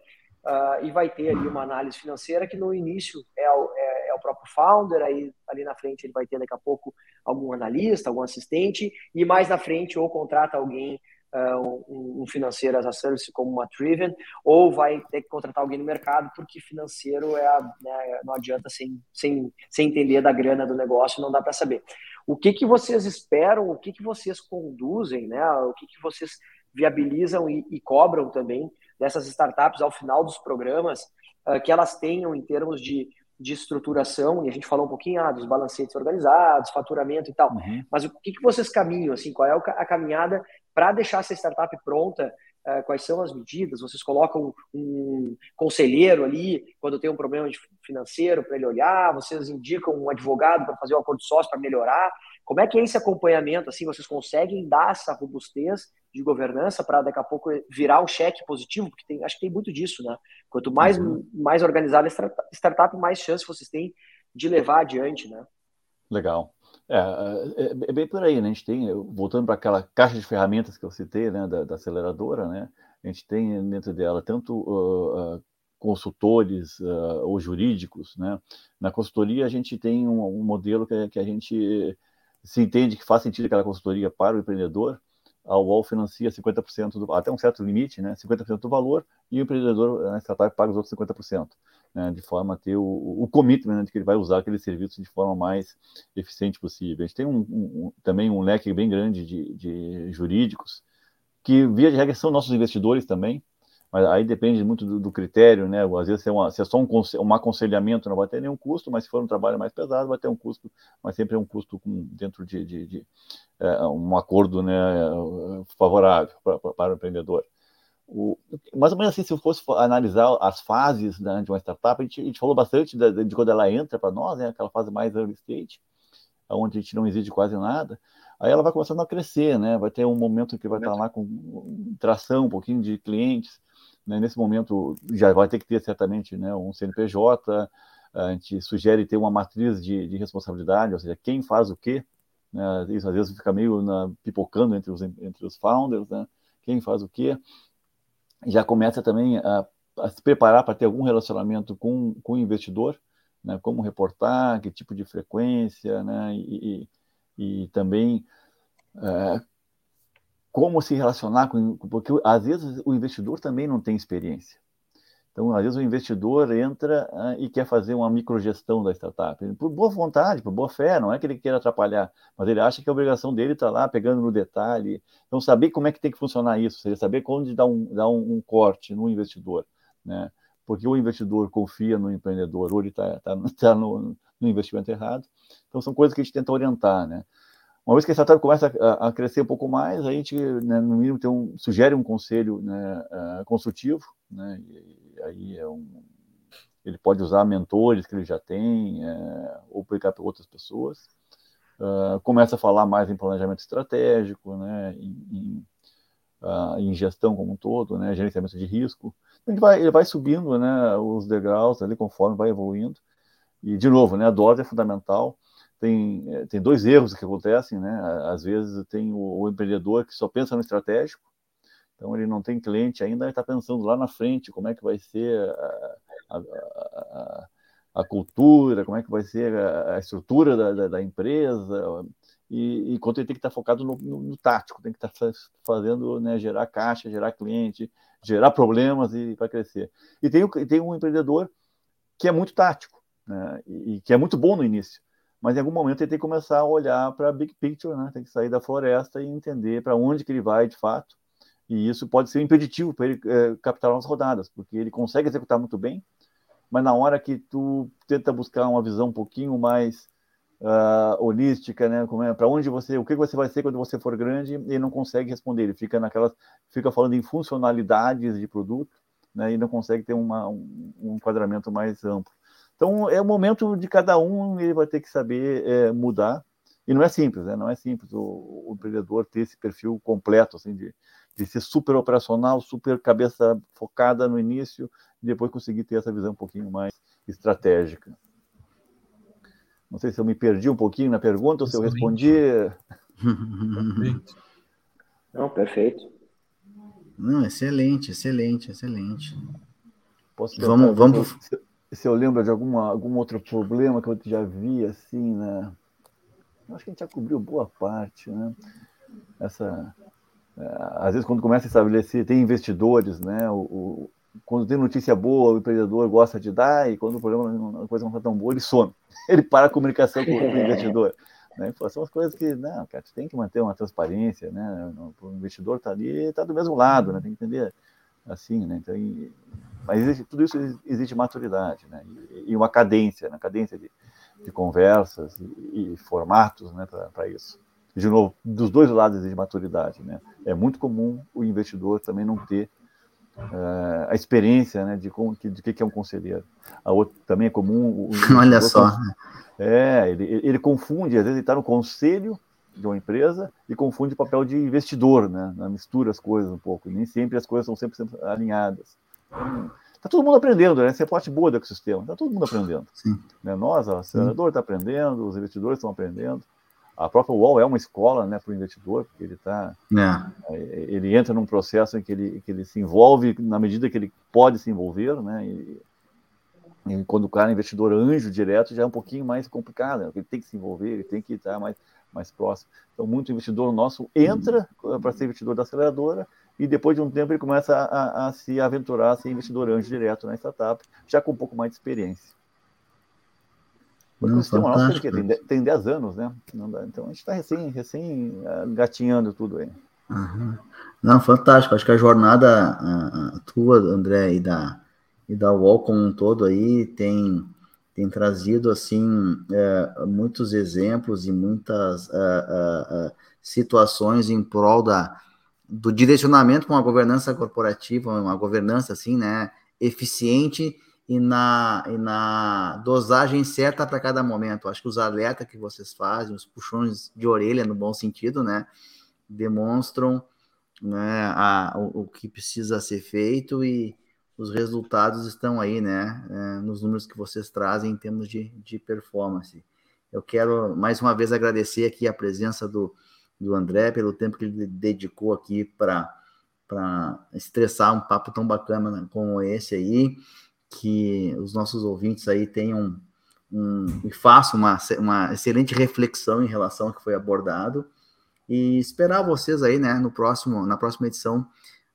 uh, e vai ter ali uma análise financeira que no início é o, é, é o, próprio founder, aí ali na frente ele vai ter daqui a pouco algum analista, algum assistente, e mais na frente ou contrata alguém, uh, um, um, financeiro as a service como uma Triven, ou vai ter que contratar alguém no mercado, porque financeiro é a, né, não adianta sem, sem, sem entender da grana do negócio, não dá para saber. O que, que vocês esperam, o que, que vocês conduzem, né, o que, que vocês viabilizam e, e cobram também dessas startups ao final dos programas uh, que elas tenham em termos de, de estruturação, e a gente falou um pouquinho ah, dos balancetes organizados, faturamento e tal, uhum. mas o que, que vocês caminham, assim, qual é a caminhada para deixar essa startup pronta, uh, quais são as medidas, vocês colocam um conselheiro ali quando tem um problema financeiro para ele olhar, vocês indicam um advogado para fazer um acordo de sócio para melhorar, como é que é esse acompanhamento? Assim, vocês conseguem dar essa robustez de governança para daqui a pouco virar um cheque positivo? Porque tem, acho que tem muito disso, né? Quanto mais, uhum. mais organizada a startup, mais chance vocês têm de levar adiante, né? Legal. É, é, é bem por aí, né? A gente tem, voltando para aquela caixa de ferramentas que eu citei, né, da, da aceleradora, né? A gente tem dentro dela tanto uh, uh, consultores uh, ou jurídicos, né? Na consultoria a gente tem um, um modelo que, que a gente se entende que faz sentido aquela consultoria para o empreendedor, a UOL financia 50%, do, até um certo limite, né, 50% do valor, e o empreendedor, na startup, paga os outros 50%, né, de forma a ter o, o commitment né, de que ele vai usar aquele serviço de forma mais eficiente possível. A gente tem um, um, também um leque bem grande de, de, jurídicos, que, via de regra, são nossos investidores também, Mas aí depende muito do, do critério, né? Às vezes, se é, uma, se é só um, um, aconselhamento, não vai ter nenhum custo, mas se for um trabalho mais pesado, vai ter um custo, mas sempre é um custo com, dentro de, de, de é, um acordo né, favorável para, para o empreendedor. O, mais ou menos assim, se eu fosse analisar as fases né, de uma startup, a gente, a gente falou bastante de, de, quando ela entra para nós, né, aquela fase mais early stage, onde a gente não exige quase nada, aí ela vai começando a crescer, né? Vai ter um momento que vai estar lá com tração, um pouquinho de clientes, né? Nesse momento já vai ter que ter certamente né, um CNPJ, a gente sugere ter uma matriz de, de responsabilidade, ou seja, quem faz o quê, né? Isso às vezes fica meio na, pipocando entre os, entre os founders, né? Quem faz o quê? já começa também a, a se preparar para ter algum relacionamento com, com o investidor, né, como reportar, que tipo de frequência, né, e, e, e também é, como se relacionar com, porque às vezes o investidor também não tem experiência. Então, às vezes, o investidor entra uh, e quer fazer uma microgestão da startup, por boa vontade, por boa fé, não é que ele queira atrapalhar, mas ele acha que a obrigação dele está lá pegando no detalhe. Então, saber como é que tem que funcionar isso, saber onde dar um, dar um, um corte no investidor, né? porque o investidor confia no empreendedor ou ele está tá, tá no, no investimento errado. Então, são coisas que a gente tenta orientar, né? Uma vez que a startup começa a, crescer um pouco mais, a gente, né, no mínimo, tem um, sugere um conselho né, uh, consultivo, né, e, aí é um, ele pode usar mentores que ele já tem, é, ou aplicar para outras pessoas. Uh, começa a falar mais em planejamento estratégico, né, em, em, uh, em, gestão como um todo, né, gerenciamento de risco. Então, ele vai, ele vai subindo né, os degraus ali conforme vai evoluindo. E, de novo, né, a dose é fundamental tem, eh, tem dois erros que acontecem, né? Às vezes tem o, o empreendedor que só pensa no estratégico, então ele não tem cliente ainda, ele está pensando lá na frente como é que vai ser a, a, a, a cultura, como é que vai ser a, estrutura da, da, da empresa, e enquanto ele tem que estar tá focado no, no, no, tático, tem que estar tá fazendo, né, gerar caixa, gerar cliente, gerar problemas e para crescer. E tem, tem um empreendedor que é muito tático, né, e, e que é muito bom no início mas em algum momento ele tem que começar a olhar para a big picture, né? tem que sair da floresta e entender para onde que ele vai de fato, e isso pode ser impeditivo para ele é, captar umas rodadas, porque ele consegue executar muito bem, mas na hora que tu tenta buscar uma visão um pouquinho mais uh, holística, né, é, para onde você, o que você vai ser quando você for grande, ele não consegue responder, ele fica naquelas, fica falando em funcionalidades de produto, né, e não consegue ter uma, um, um enquadramento mais amplo. Então, é o momento de cada um, ele vai ter que saber é, mudar. E não é simples, né? Não é simples o, o empreendedor ter esse perfil completo, assim, de, de ser super operacional, super cabeça focada no início, e depois conseguir ter essa visão um pouquinho mais estratégica. Não sei se eu me perdi um pouquinho na pergunta ou se eu respondi. [laughs] Não, perfeito. Não, excelente, excelente, excelente. Posso vamos, vamos se eu lembro de alguma, algum outro problema que eu já vi, assim, né? Acho que a gente já cobriu boa parte, né? Essa, é, às vezes, quando começa a estabelecer, tem investidores, né? O, o, quando tem notícia boa, o empreendedor gosta de dar, e quando o problema, a coisa não está tão boa, ele some. [laughs] Ele para a comunicação com o investidor. Né? São as coisas que, não, cara, tu tem que manter uma transparência, né? O investidor está ali, está do mesmo lado, né? Tem que entender assim, né? Então, e, mas existe, tudo isso existe maturidade, né? E, e uma cadência, né? cadência de, de conversas e, e, formatos, né? Para isso. De novo, dos dois lados existe maturidade, né? É muito comum o investidor também não ter uh, a experiência, né? De como, de, de que é um conselheiro. A outra também é comum. O, Olha só. É, ele, ele confunde, às vezes ele está no conselho de uma empresa e confunde o papel de investidor, né? Mistura as coisas um pouco. Nem sempre as coisas são sempre, sempre alinhadas. Então, tá todo mundo aprendendo, né? Essa é a parte boa do ecossistema. Tá todo mundo aprendendo. Sim. Né? Nós, o senador está aprendendo, os investidores estão aprendendo. A própria UOL é uma escola, né, para o investidor, porque ele tá, é. é. ele entra num processo em que ele, que ele se envolve na medida que ele pode se envolver, né? E, e quando o cara é investidor anjo direto já é um pouquinho mais complicado, né? ele tem que se envolver, ele tem que estar mais mais próximo. Então, muito investidor nosso entra para ser investidor da aceleradora e depois de um tempo ele começa a, a, a se aventurar, a ser investidor anjo direto na startup, já com um pouco mais de experiência. Porque Não, o sistema nosso tem, tem 10 anos, né? Então a gente está recém, recém uh, gatinhando tudo aí. Uhum. Não, fantástico. Acho que a jornada a, a tua, André, e da, e da UOL como um todo aí tem, tem trazido assim é, muitos exemplos e muitas é, é situações em prol da, do direcionamento com a governança corporativa, uma governança assim, né, eficiente e na, e na dosagem certa para cada momento. Acho que os alertas que vocês fazem, os puxões de orelha no bom sentido, né, demonstram né, a, o, o que precisa ser feito e os resultados estão aí, né, é, nos números que vocês trazem em termos de, de performance. Eu quero mais uma vez agradecer aqui a presença do, do André pelo tempo que ele dedicou aqui para estressar um papo tão bacana como esse aí, que os nossos ouvintes aí tenham um, e façam uma, uma excelente reflexão em relação ao que foi abordado e esperar vocês aí, né, no próximo, na próxima edição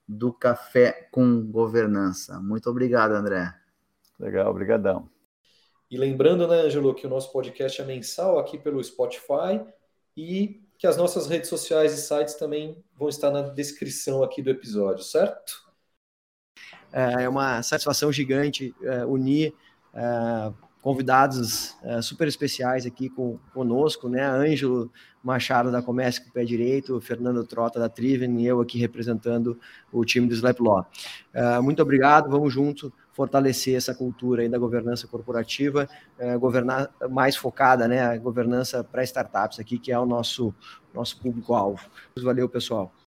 do Café com Governança. Muito obrigado, André. Legal, obrigadão. E lembrando, né, Angelo, que o nosso podcast é mensal aqui pelo Spotify e que as nossas redes sociais e sites também vão estar na descrição aqui do episódio, certo? É uma satisfação gigante é, unir é, convidados é, super especiais aqui com, conosco, né? Ângelo Machado da Comércio com o pé direito, Fernando Trota da Triven e eu aqui representando o time do Slap Law. É, muito obrigado, vamos junto fortalecer essa cultura aí da governança corporativa, é, governar mais focada, né? A governança para startups aqui, que é o nosso, nosso público-alvo. Valeu, pessoal.